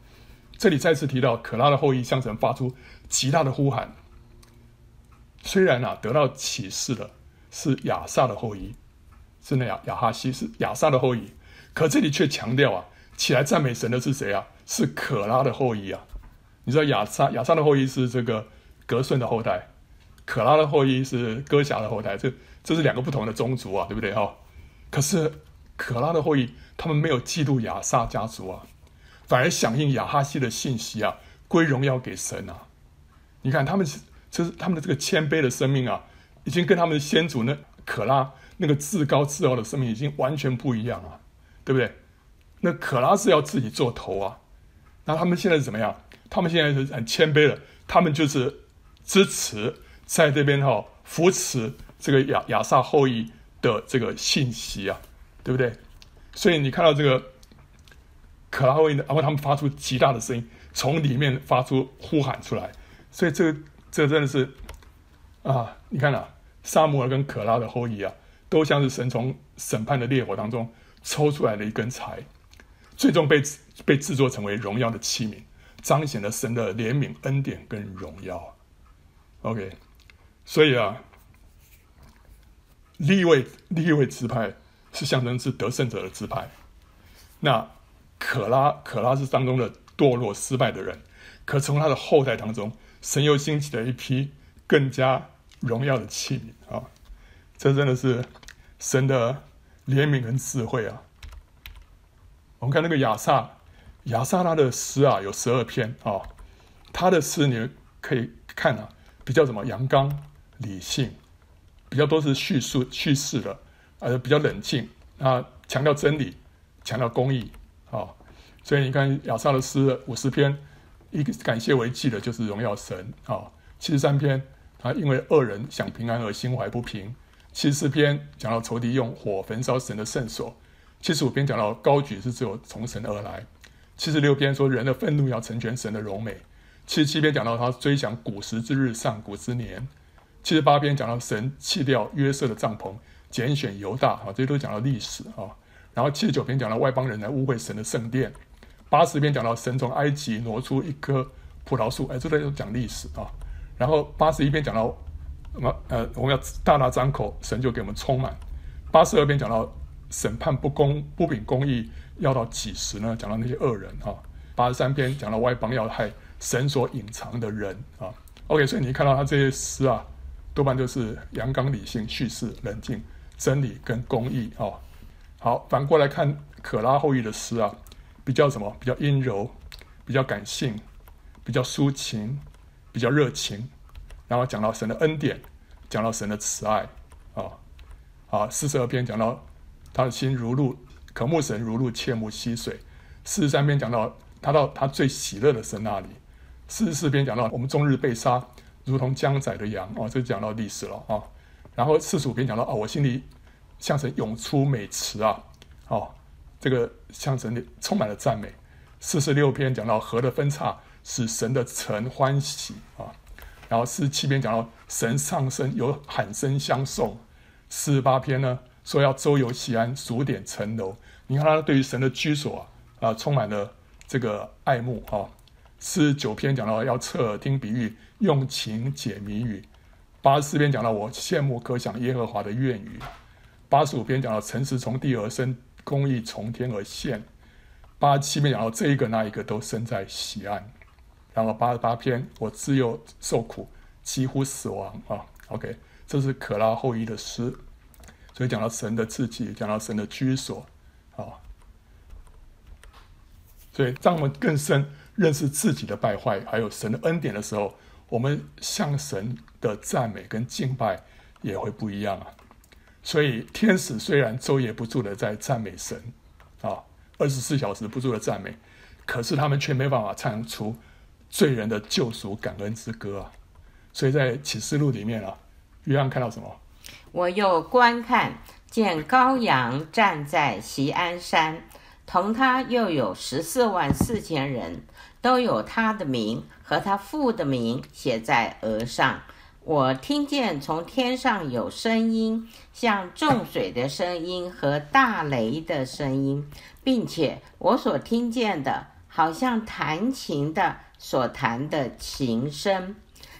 这里再次提到可拉的后裔向神发出极大的呼喊。虽然啊得到启示的是亚萨的后裔，是那亚亚哈西是亚萨的后裔，可这里却强调啊，起来赞美神的是谁啊？是可拉的后裔啊。你知道亚萨亚萨的后裔是这个格顺的后代，可拉的后裔是歌辖的后代，这这是两个不同的宗族啊，对不对哈？可是可拉的后裔，他们没有嫉妒亚萨家族啊，反而响应亚哈西的信息啊，归荣耀给神啊。你看他们是，就是他们的这个谦卑的生命啊，已经跟他们的先祖那可拉那个自高自傲的生命已经完全不一样啊，对不对？那可拉是要自己做头啊，那他们现在是怎么样？他们现在是很谦卑的，他们就是支持在这边哈、哦、扶持这个亚亚萨后裔。的这个信息啊，对不对？所以你看到这个可拉后裔，然后他们发出极大的声音，从里面发出呼喊出来。所以这个这真的是啊，你看啊，萨摩尔跟可拉的后裔啊，都像是神从审判的烈火当中抽出来的一根柴，最终被被制作成为荣耀的器皿，彰显了神的怜悯、恩典跟荣耀。OK，所以啊。利未利未支派是象征是得胜者的支派，那可拉可拉是当中的堕落失败的人，可从他的后代当中，神又兴起了一批更加荣耀的器皿啊！这真的是神的怜悯跟智慧啊！我们看那个亚萨亚萨拉的诗啊，有十二篇啊，他的诗你可以看啊，比较什么阳刚理性。比较多是叙述叙事的，呃，比较冷静啊，强调真理，强调公义啊，所以你看亚萨的诗五十篇，以感谢为祭的，就是荣耀神啊。七十三篇他，因为恶人想平安而心怀不平。七十四篇讲到仇敌用火焚烧神的圣所。七十五篇讲到高举是只有从神而来，七十六篇说人的愤怒要成全神的荣美，七十七篇讲到他追想古时之日、上古之年，七十八篇讲到神弃掉约瑟的帐篷，拣选犹大啊，这些都讲到历史啊。然后七十九篇讲到外邦人来污秽神的圣殿，八十篇讲到神从埃及挪出一棵葡萄树，哎，这都讲历史啊。然后八十一篇讲到什么？呃，我们要大大张口，神就给我们充满。八十二篇讲到。审判不公、不秉公义，要到几时呢？讲到那些恶人啊。八十三篇讲到外邦要害神所隐藏的人啊。OK，所以你看到他这些诗啊，多半都是阳刚理性、叙事冷静、真理跟公义啊。好，反过来看可拉后裔的诗啊，比较什么？比较阴柔，比较感性，比较抒情，比较热情。然后讲到神的恩典，讲到神的慈爱啊。啊，四十二篇讲到。他的心如露，渴慕神如露，切慕溪水。四十三篇讲到他到他最喜乐的神那里。四十四篇讲到我们终日被杀，如同将宰的羊。哦，这就讲到历史了啊、然后四十五篇讲到哦，我心里向神涌出美词啊。哦，这个向神里充满了赞美。四十六篇讲到河的分叉，使神的城欢喜啊。然后四十七篇讲到神上升，有喊声相送。四十八篇呢？说要周游西安，数点城楼。你看他对于神的居所啊，啊、充满了这个爱慕哈。四十九篇讲到要侧耳听比喻，用情解谜语。八十四篇讲到我羡慕可想耶和华的愿语。八十五篇讲到诚实从地而生，公义从天而现。八十七篇讲到这一个那一个都生在西安。然后八十八篇我自幼受苦，几乎死亡啊。OK，这是可拉后裔的诗。所以讲到神的自己，讲到神的居所，啊，所以当我们更深认识自己的败坏，还有神的恩典的时候，我们向神的赞美跟敬拜也会不一样啊。所以天使虽然昼夜不住的在赞美神，啊，二十四小时不住的赞美，可是他们却没办法唱出罪人的救赎感恩之歌啊。所以在启示录里面啊，约翰看到什么？我又观看，见羔羊站在锡安山，同他又有十四万四千人，都有他的名和他父的名写在额上。我听见从天上有声音，像众水的声音和大雷的声音，并且我所听见的，好像弹琴的所弹的琴声。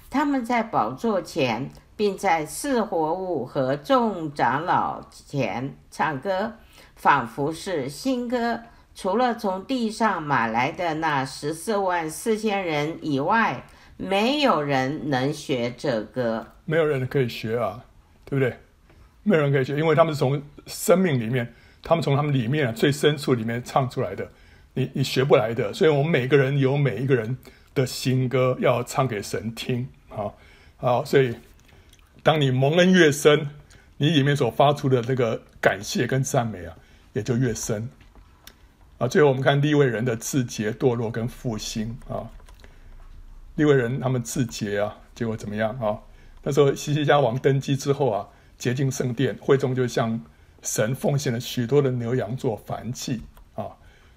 他们在宝座前。并在四活物和众长老前唱歌，仿佛是新歌。除了从地上买来的那十四万四千人以外，没有人能学这歌。没有人可以学啊，对不对？没有人可以学，因为他们是从生命里面，他们从他们里面最深处里面唱出来的，你你学不来的。所以我们每个人有每一个人的新歌要唱给神听，好，好，所以。当你蒙恩越深，你里面所发出的那个感谢跟赞美啊，也就越深。啊，最后我们看立位人的自洁、堕落跟复兴啊。利未人他们自洁啊，结果怎么样啊？那时候希西家王登基之后啊，洁净圣殿，会众就向神奉献了许多的牛羊做燔祭啊。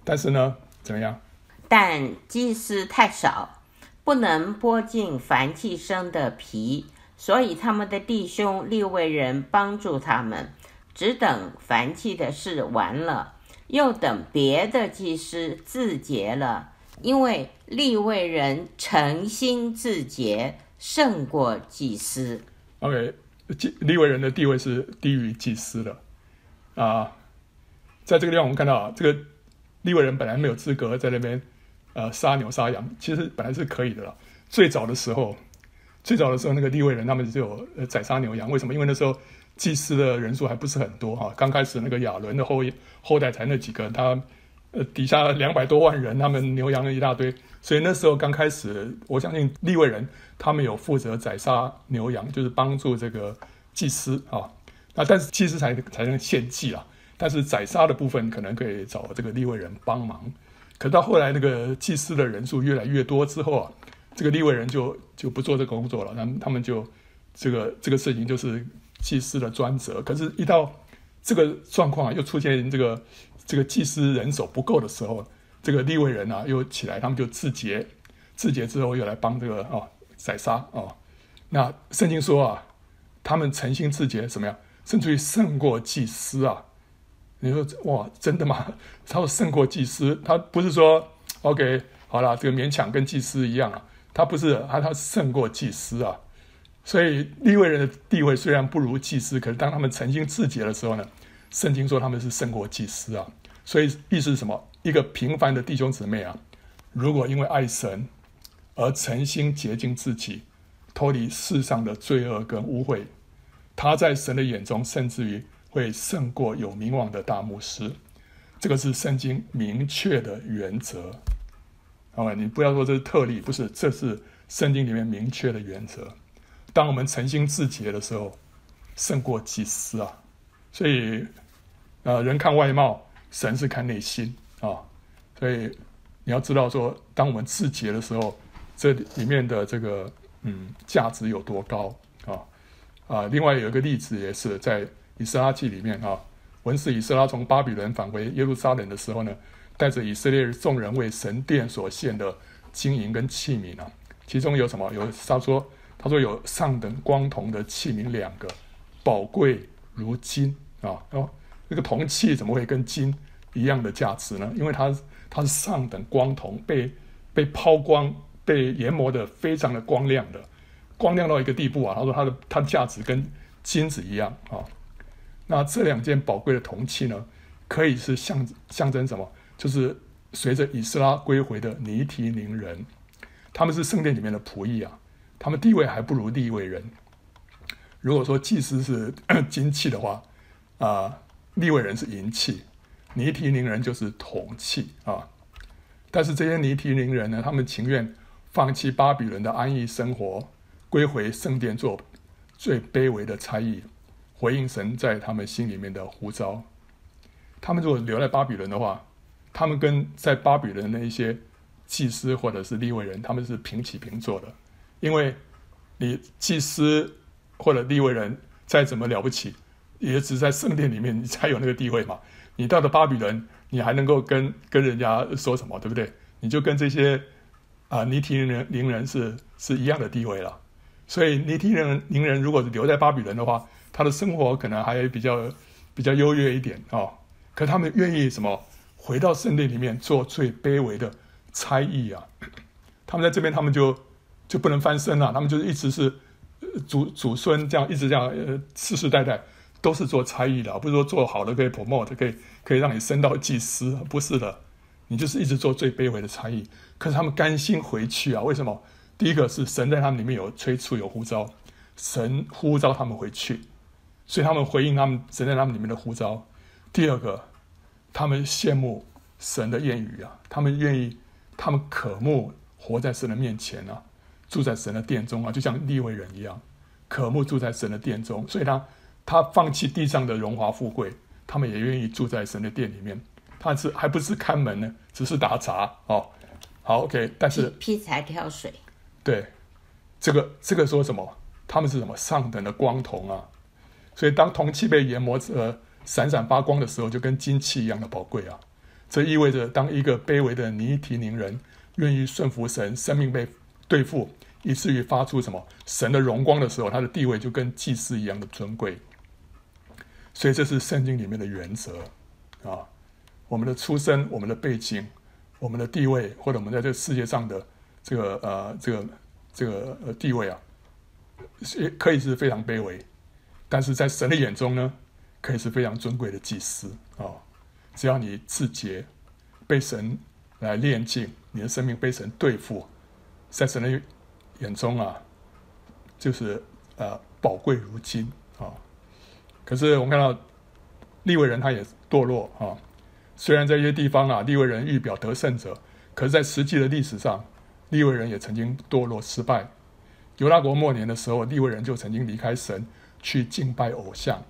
但是呢，怎么样？但祭司太少，不能剥尽燔祭牲的皮。所以他们的弟兄利未人帮助他们，只等燔祭的事完了，又等别的祭司自洁了，因为利位人诚心自洁胜过祭司。OK，利位人的地位是低于祭司的啊。在这个地方，我们看到啊，这个利位人本来没有资格在那边呃杀牛杀羊，其实本来是可以的了。最早的时候。最早的时候，那个利位人他们就有宰杀牛羊，为什么？因为那时候祭司的人数还不是很多哈。刚开始那个亚伦的后后代才那几个，他呃底下两百多万人，他们牛羊了一大堆，所以那时候刚开始，我相信利未人他们有负责宰杀牛羊，就是帮助这个祭司啊。那但是祭司才才能献祭啊，但是宰杀的部分可能可以找这个利未人帮忙。可到后来那个祭司的人数越来越多之后啊。这个利未人就就不做这个工作了，他们他们就这个这个事情就是祭司的专责。可是，一到这个状况又出现这个这个祭司人手不够的时候，这个利未人啊又起来，他们就自洁，自洁之后又来帮这个哦宰杀哦。那圣经说啊，他们诚心自洁，怎么样？甚至于胜过祭司啊！你说哇，真的吗？他说胜过祭司，他不是说 OK 好了，这个勉强跟祭司一样啊，他不是，他他胜过祭司啊。所以利未人的地位虽然不如祭司，可是当他们诚心自洁的时候呢，圣经说他们是胜过祭司啊。所以意思是什么？一个平凡的弟兄姊妹啊，如果因为爱神而诚心洁净自己，脱离世上的罪恶跟污秽，他在神的眼中甚至于会胜过有名望的大牧师。这个是圣经明确的原则。好吧，你不要说这是特例，不是，这是圣经里面明确的原则。当我们诚心自洁的时候，胜过祭司啊！所以，呃，人看外貌，神是看内心啊。所以你要知道说，当我们自洁的时候，这里面的这个嗯价值有多高啊啊！另外有一个例子也是在以斯拉记里面啊，文士以斯拉从巴比伦返回耶路撒冷的时候呢，带着以色列众人为神殿所献的金银跟器皿啊，其中有什么？有他说。他说有上等光铜的器皿两个，宝贵如金啊！哦，那个铜器怎么会跟金一样的价值呢？因为它它是上等光铜，被被抛光、被研磨的非常的光亮的，光亮到一个地步啊！他说它的它的价值跟金子一样啊！那这两件宝贵的铜器呢，可以是象象征什么？就是随着以斯拉归回的尼提宁人，他们是圣殿里面的仆役啊。他们地位还不如利未人。如果说祭司是 金器的话，啊、呃，利未人是银器，尼提宁人就是铜器啊。但是这些尼提宁人呢，他们情愿放弃巴比伦的安逸生活，归回圣殿做最卑微的差役，回应神在他们心里面的呼召。他们如果留在巴比伦的话，他们跟在巴比伦的那一些祭司或者是立位人，他们是平起平坐的。因为你祭司或者立位人再怎么了不起，也只在圣殿里面你才有那个地位嘛。你到了巴比伦，你还能够跟跟人家说什么，对不对？你就跟这些啊尼提人宁人是是一样的地位了。所以尼提人宁人如果留在巴比伦的话，他的生活可能还比较比较优越一点啊、哦。可他们愿意什么回到圣殿里面做最卑微的差役啊？他们在这边，他们就。就不能翻身了，他们就是一直是祖祖孙这样一直这样，呃，世世代代都是做差役的，不是说做好了可以 promote，可以可以让你升到祭司，不是的，你就是一直做最卑微的差役。可是他们甘心回去啊？为什么？第一个是神在他们里面有催促有呼召，神呼召他们回去，所以他们回应他们神在他们里面的呼召。第二个，他们羡慕神的言语啊，他们愿意，他们渴慕活在神的面前啊。住在神的殿中啊，就像利未人一样，渴慕住在神的殿中，所以他他放弃地上的荣华富贵，他们也愿意住在神的殿里面。他是还不是看门呢？只是打杂哦。好，OK，但是劈柴挑水，对，这个这个说什么？他们是什么上等的光铜啊？所以当铜器被研磨呃闪闪发光的时候，就跟金器一样的宝贵啊。这意味着，当一个卑微的尼提宁人愿意顺服神，生命被对付，以至于发出什么神的荣光的时候，他的地位就跟祭司一样的尊贵。所以这是圣经里面的原则啊。我们的出身、我们的背景、我们的地位，或者我们在这世界上的这个呃这个这个呃地位啊，也可以是非常卑微，但是在神的眼中呢，可以是非常尊贵的祭司啊。只要你自洁，被神来炼净，你的生命被神对付。在神的眼中啊，就是呃宝贵如金。可是我们看到利未人他也堕落啊。虽然在一些地方啊，利未人预表得胜者，可是，在实际的历史上，利未人也曾经堕落失败。犹大国末年的时候，利未人就曾经离开神去敬拜偶像。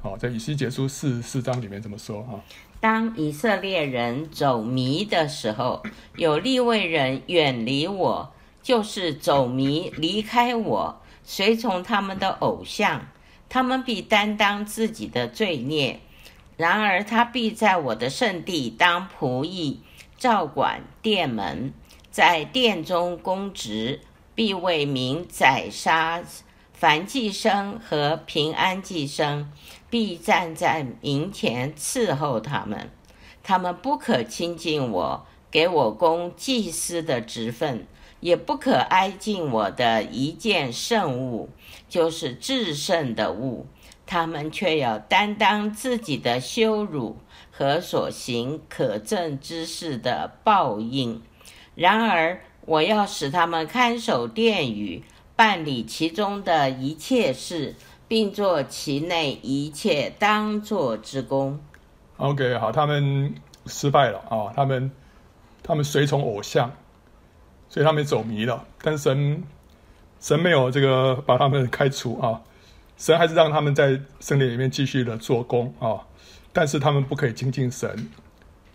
好，在以西结书四十四章里面这么说啊。当以色列人走迷的时候，有利未人远离我，就是走迷离开我，随从他们的偶像，他们必担当自己的罪孽，然而他必在我的圣地当仆役，照管殿门，在殿中供职，必为民宰杀凡祭生和平安祭生，必站在民前伺候他们。他们不可亲近我，给我供祭司的职分，也不可挨近我的一件圣物，就是至圣的物。他们却要担当自己的羞辱和所行可憎之事的报应。然而，我要使他们看守殿宇，办理其中的一切事，并做其内一切当做之功。OK，好，他们失败了啊！他们他们随从偶像，所以他们走迷了。但神神没有这个把他们开除啊，神还是让他们在圣殿里面继续的做工啊。但是他们不可以亲近神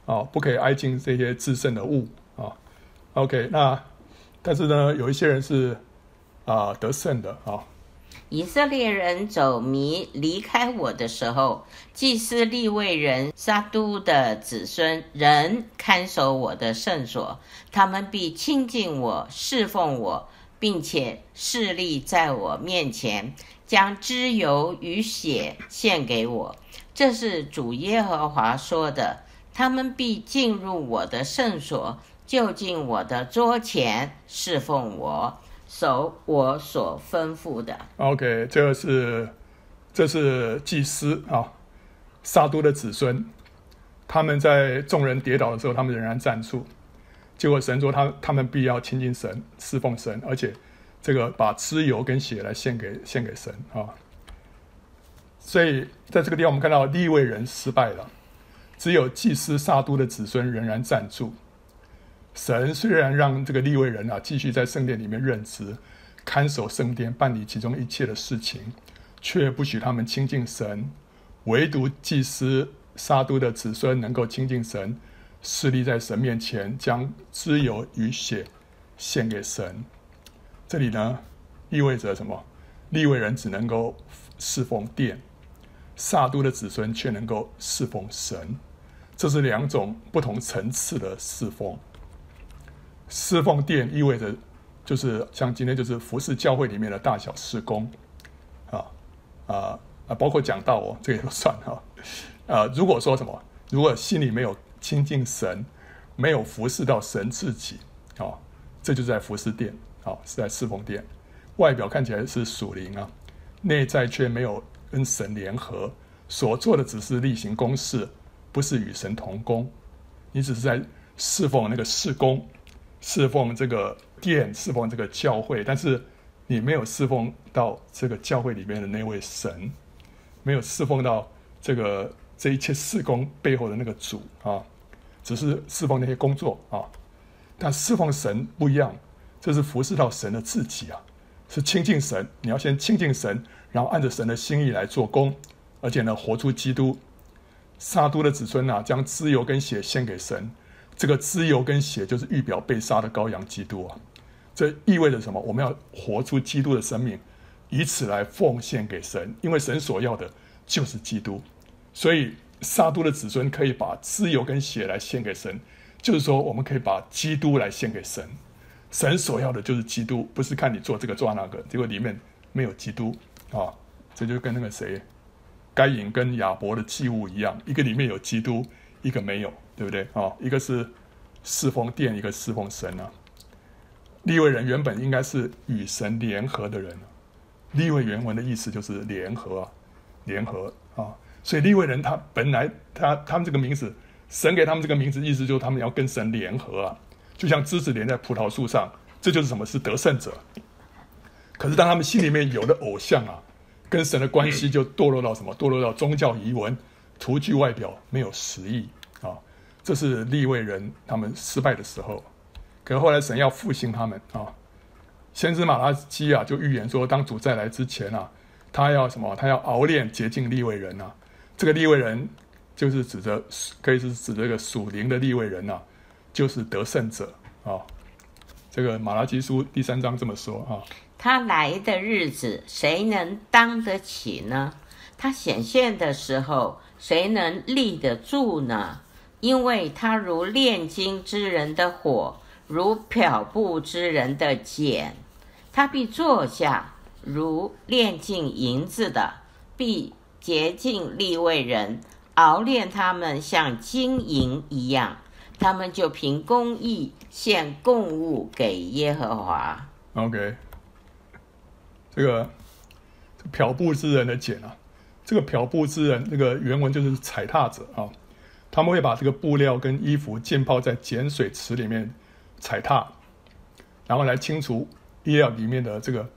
啊，不可以挨近这些至圣的物啊。OK，那但是呢，有一些人是啊得胜的啊。以色列人走迷离开我的时候，祭司立位人撒督的子孙仍看守我的圣所，他们必亲近我，侍奉我，并且侍立在我面前，将脂油与血献给我。这是主耶和华说的。他们必进入我的圣所，就近我的桌前，侍奉我。守我所吩咐的。OK，这个是这是祭司啊，撒督的子孙，他们在众人跌倒的时候，他们仍然站住。结果神说他他们必要亲近神，侍奉神，而且这个把脂油跟血来献给献给神啊。所以在这个地方，我们看到立位人失败了，只有祭司撒都的子孙仍然站住。神虽然让这个立位人啊继续在圣殿里面任职，看守圣殿，办理其中一切的事情，却不许他们亲近神。唯独祭司撒都的子孙能够亲近神，侍立在神面前，将脂油与血献给神。这里呢，意味着什么？利未人只能够侍奉殿，撒都的子孙却能够侍奉神。这是两种不同层次的侍奉。侍奉殿意味着，就是像今天就是服侍教会里面的大小事工，啊啊啊，包括讲道哦，这个也算哈。啊，如果说什么，如果心里没有亲近神，没有服侍到神自己，啊，这就是在服侍殿，啊，是在侍奉殿。外表看起来是属灵啊，内在却没有跟神联合，所做的只是例行公事，不是与神同工。你只是在侍奉那个事工。侍奉这个殿，侍奉这个教会，但是你没有侍奉到这个教会里面的那位神，没有侍奉到这个这一切事工背后的那个主啊，只是侍奉那些工作啊。但侍奉神不一样，这是服侍到神的自己啊，是亲近神。你要先亲近神，然后按着神的心意来做工，而且呢，活出基督。撒都的子孙啊，将脂油跟血献给神。这个脂油跟血就是预表被杀的羔羊基督啊，这意味着什么？我们要活出基督的生命，以此来奉献给神，因为神所要的就是基督。所以撒都的子孙可以把自由跟血来献给神，就是说我们可以把基督来献给神。神所要的就是基督，不是看你做这个做那个，结果里面没有基督啊，这就跟那个谁，该隐跟亚伯的祭物一样，一个里面有基督，一个没有。对不对啊？一个是侍奉殿，一个侍奉神啊。立位人原本应该是与神联合的人，立位原文的意思就是联合，联合。所以利未人他本来他他们这个名字，神给他们这个名字，意思就是他们要跟神联合啊，就像枝子连在葡萄树上，这就是什么？是得胜者。可是当他们心里面有了偶像啊，跟神的关系就堕落到什么？堕落到宗教遗文，徒具外表，没有实意啊。这是利未人他们失败的时候，可是后来神要复兴他们啊。先知马拉基啊就预言说，当主再来之前啊，他要什么？他要熬炼洁净利未人啊。这个利位人就是指着，可以是指这个属灵的利位人啊，就是得胜者啊。这个马拉基书第三章这么说啊。他来的日子，谁能当得起呢？他显现的时候。谁能立得住呢？因为他如炼金之人的火，如漂布之人的碱，他必坐下；如炼净银子的，必洁净利未人，熬炼他们像金银一样。他们就凭公义献供物给耶和华。OK，这个漂布之人的碱啊，这个漂布之人，这个原文就是踩踏者啊。他们会把这个布料跟衣服浸泡在碱水池里面踩踏，然后来清除衣料里面的这个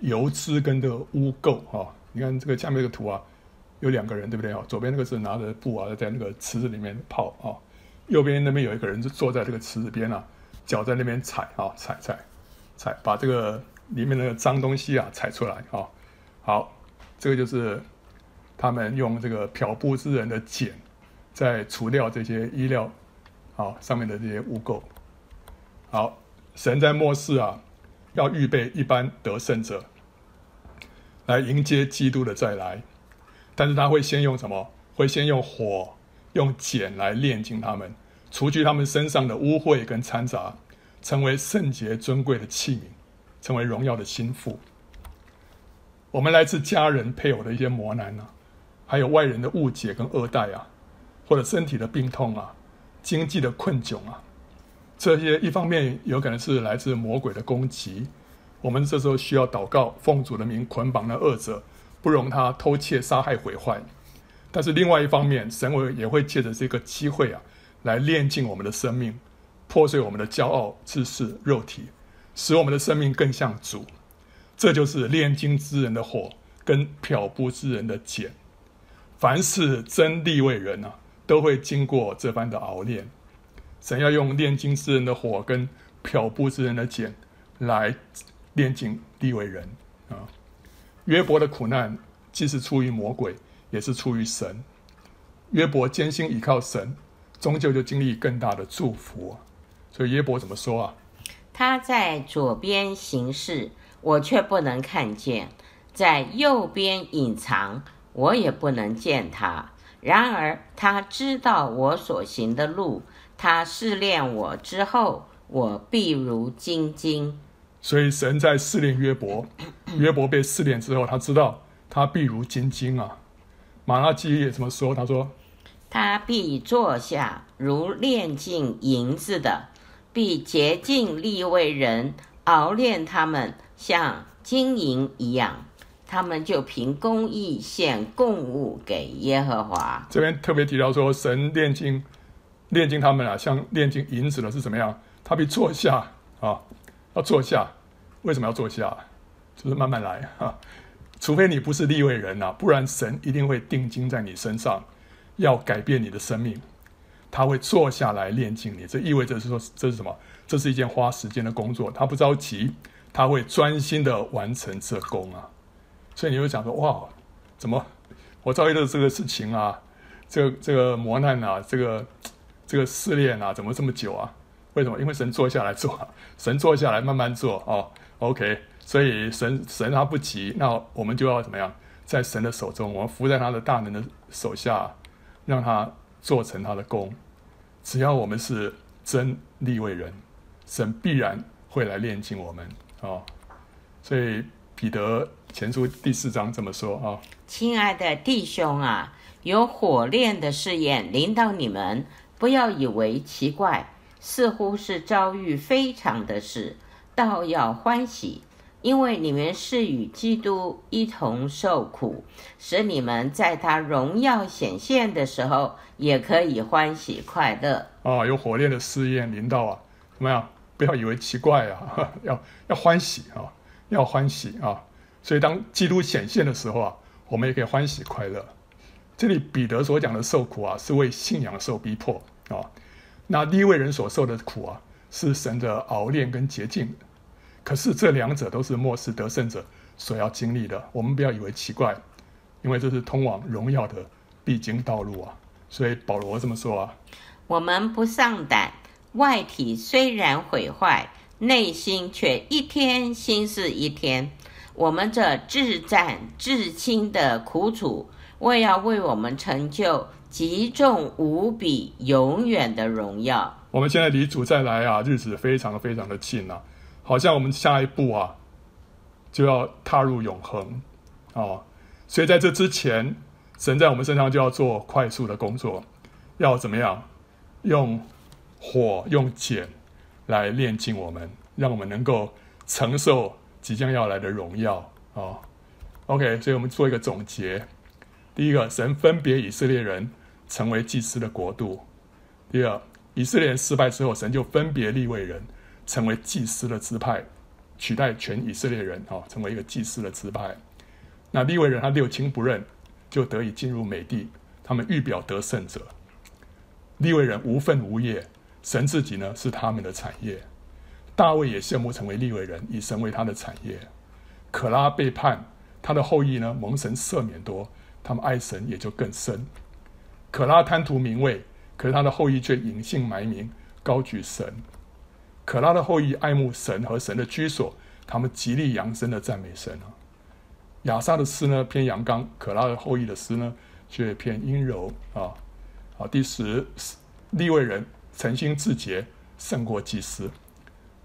油脂跟这个污垢啊。你看这个下面这个图啊，有两个人对不对啊？左边那个是拿着布啊，在那个池子里面泡啊。右边那边有一个人就坐在这个池子边啊，脚在那边踩啊，踩踩踩，把这个里面那个脏东西啊踩出来啊。好，这个就是他们用这个漂布之人的碱。在除掉这些衣料，啊，上面的这些污垢。好，神在末世啊，要预备一般得胜者，来迎接基督的再来。但是他会先用什么？会先用火，用碱来炼净他们，除去他们身上的污秽跟掺杂，成为圣洁尊贵的器皿，成为荣耀的心腹。我们来自家人配偶的一些磨难啊，还有外人的误解跟恶待啊。或者身体的病痛啊，经济的困窘啊，这些一方面有可能是来自魔鬼的攻击，我们这时候需要祷告，奉主的名捆绑那恶者，不容他偷窃、杀害、毁坏。但是另外一方面，神会也会借着这个机会啊，来炼尽我们的生命，破碎我们的骄傲、自私、肉体，使我们的生命更像主。这就是炼金之人的火跟漂布之人的碱。凡是真利未人啊。都会经过这番的熬炼，神要用炼金之人的火跟漂布之人的碱来炼净利未人啊。约伯的苦难既是出于魔鬼，也是出于神。约伯坚心倚靠神，终究就经历更大的祝福。所以约伯怎么说啊？他在左边行事，我却不能看见；在右边隐藏，我也不能见他。然而他知道我所行的路，他试炼我之后，我必如精金。所以神在试炼约伯，约伯被试炼之后，他知道他必如金金啊。马拉基也这么说，他说：他必坐下如炼净银子的，必洁净利未人，熬炼他们像金银一样。他们就凭公义献供物给耶和华。这边特别提到说，神炼金，炼金他们啊，像炼金银子的是怎么样？他必坐下啊，要坐下。为什么要坐下？就是慢慢来哈。除非你不是立位人啊，不然神一定会定睛在你身上，要改变你的生命。他会坐下来炼金你，这意味着是说，这是什么？这是一件花时间的工作。他不着急，他会专心的完成这工啊。所以你会想说哇，怎么我遭遇的这个事情啊，这个这个磨难啊，这个这个试炼啊，怎么这么久啊？为什么？因为神坐下来做，神坐下来慢慢做哦。OK，所以神神他不急，那我们就要怎么样？在神的手中，我们伏在他的大能的手下，让他做成他的工。只要我们是真立位人，神必然会来炼净我们哦。所以彼得。前书第四章这么说啊，亲爱的弟兄啊，有火炼的试验临到你们，不要以为奇怪，似乎是遭遇非常的事，倒要欢喜，因为你们是与基督一同受苦，使你们在他荣耀显现的时候，也可以欢喜快乐。啊，有火炼的试验临到啊，怎么样？不要以为奇怪啊，要要欢喜啊，要欢喜啊。所以，当基督显现的时候啊，我们也可以欢喜快乐。这里彼得所讲的受苦啊，是为信仰受逼迫啊。那利未人所受的苦啊，是神的熬炼跟洁净。可是这两者都是末世得胜者所要经历的。我们不要以为奇怪，因为这是通往荣耀的必经道路啊。所以保罗这么说啊：我们不上胆，外体虽然毁坏，内心却一天新似一天。我们这至战至轻的苦楚，为要为我们成就极重无比、永远的荣耀。我们现在离主再来啊，日子非常非常的近啊，好像我们下一步啊就要踏入永恒、哦，所以在这之前，神在我们身上就要做快速的工作，要怎么样？用火、用碱来炼净我们，让我们能够承受即将要来的荣耀啊、哦。OK，所以我们做一个总结。第一个，神分别以色列人成为祭司的国度。第二，以色列人失败之后，神就分别利未人成为祭司的支派，取代全以色列人啊，成为一个祭司的支派。那利未人他六亲不认，就得以进入美地，他们预表得胜者。利未人无份无业，神自己呢是他们的产业。大卫也羡慕成为利未人，以神为他的产业。可拉背叛。他的后裔呢，蒙神赦免多，他们爱神也就更深。可拉贪图名位，可是他的后裔却隐姓埋名，高举神。可拉的后裔爱慕神和神的居所，他们极力扬声的赞美神啊。亚萨的诗呢偏阳刚，可拉的后裔的诗呢却偏阴柔啊。好，第十，利未人诚心自洁，胜过祭司。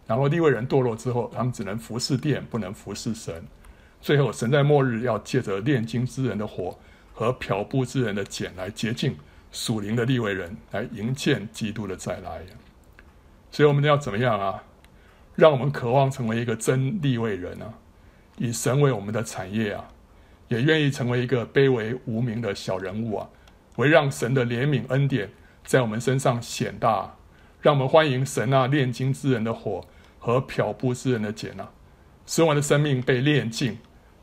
然后利未人堕落之后，他们只能服侍殿，不能服侍神。最后，神在末日要借着炼金之人的火和漂布之人的碱来洁净属灵的立位人，来迎见基督的再来。所以，我们要怎么样啊？让我们渴望成为一个真立位人啊，以神为我们的产业啊，也愿意成为一个卑微无名的小人物啊，为让神的怜悯恩典在我们身上显大，让我们欢迎神啊炼金之人的火和漂布之人的碱啊，使我们的生命被炼净。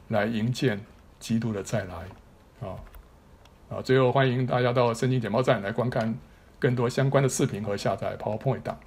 来迎接基督的再来，啊啊！最后欢迎大家到圣经简报站来观看更多相关的视频和下载 PowerPoint 档。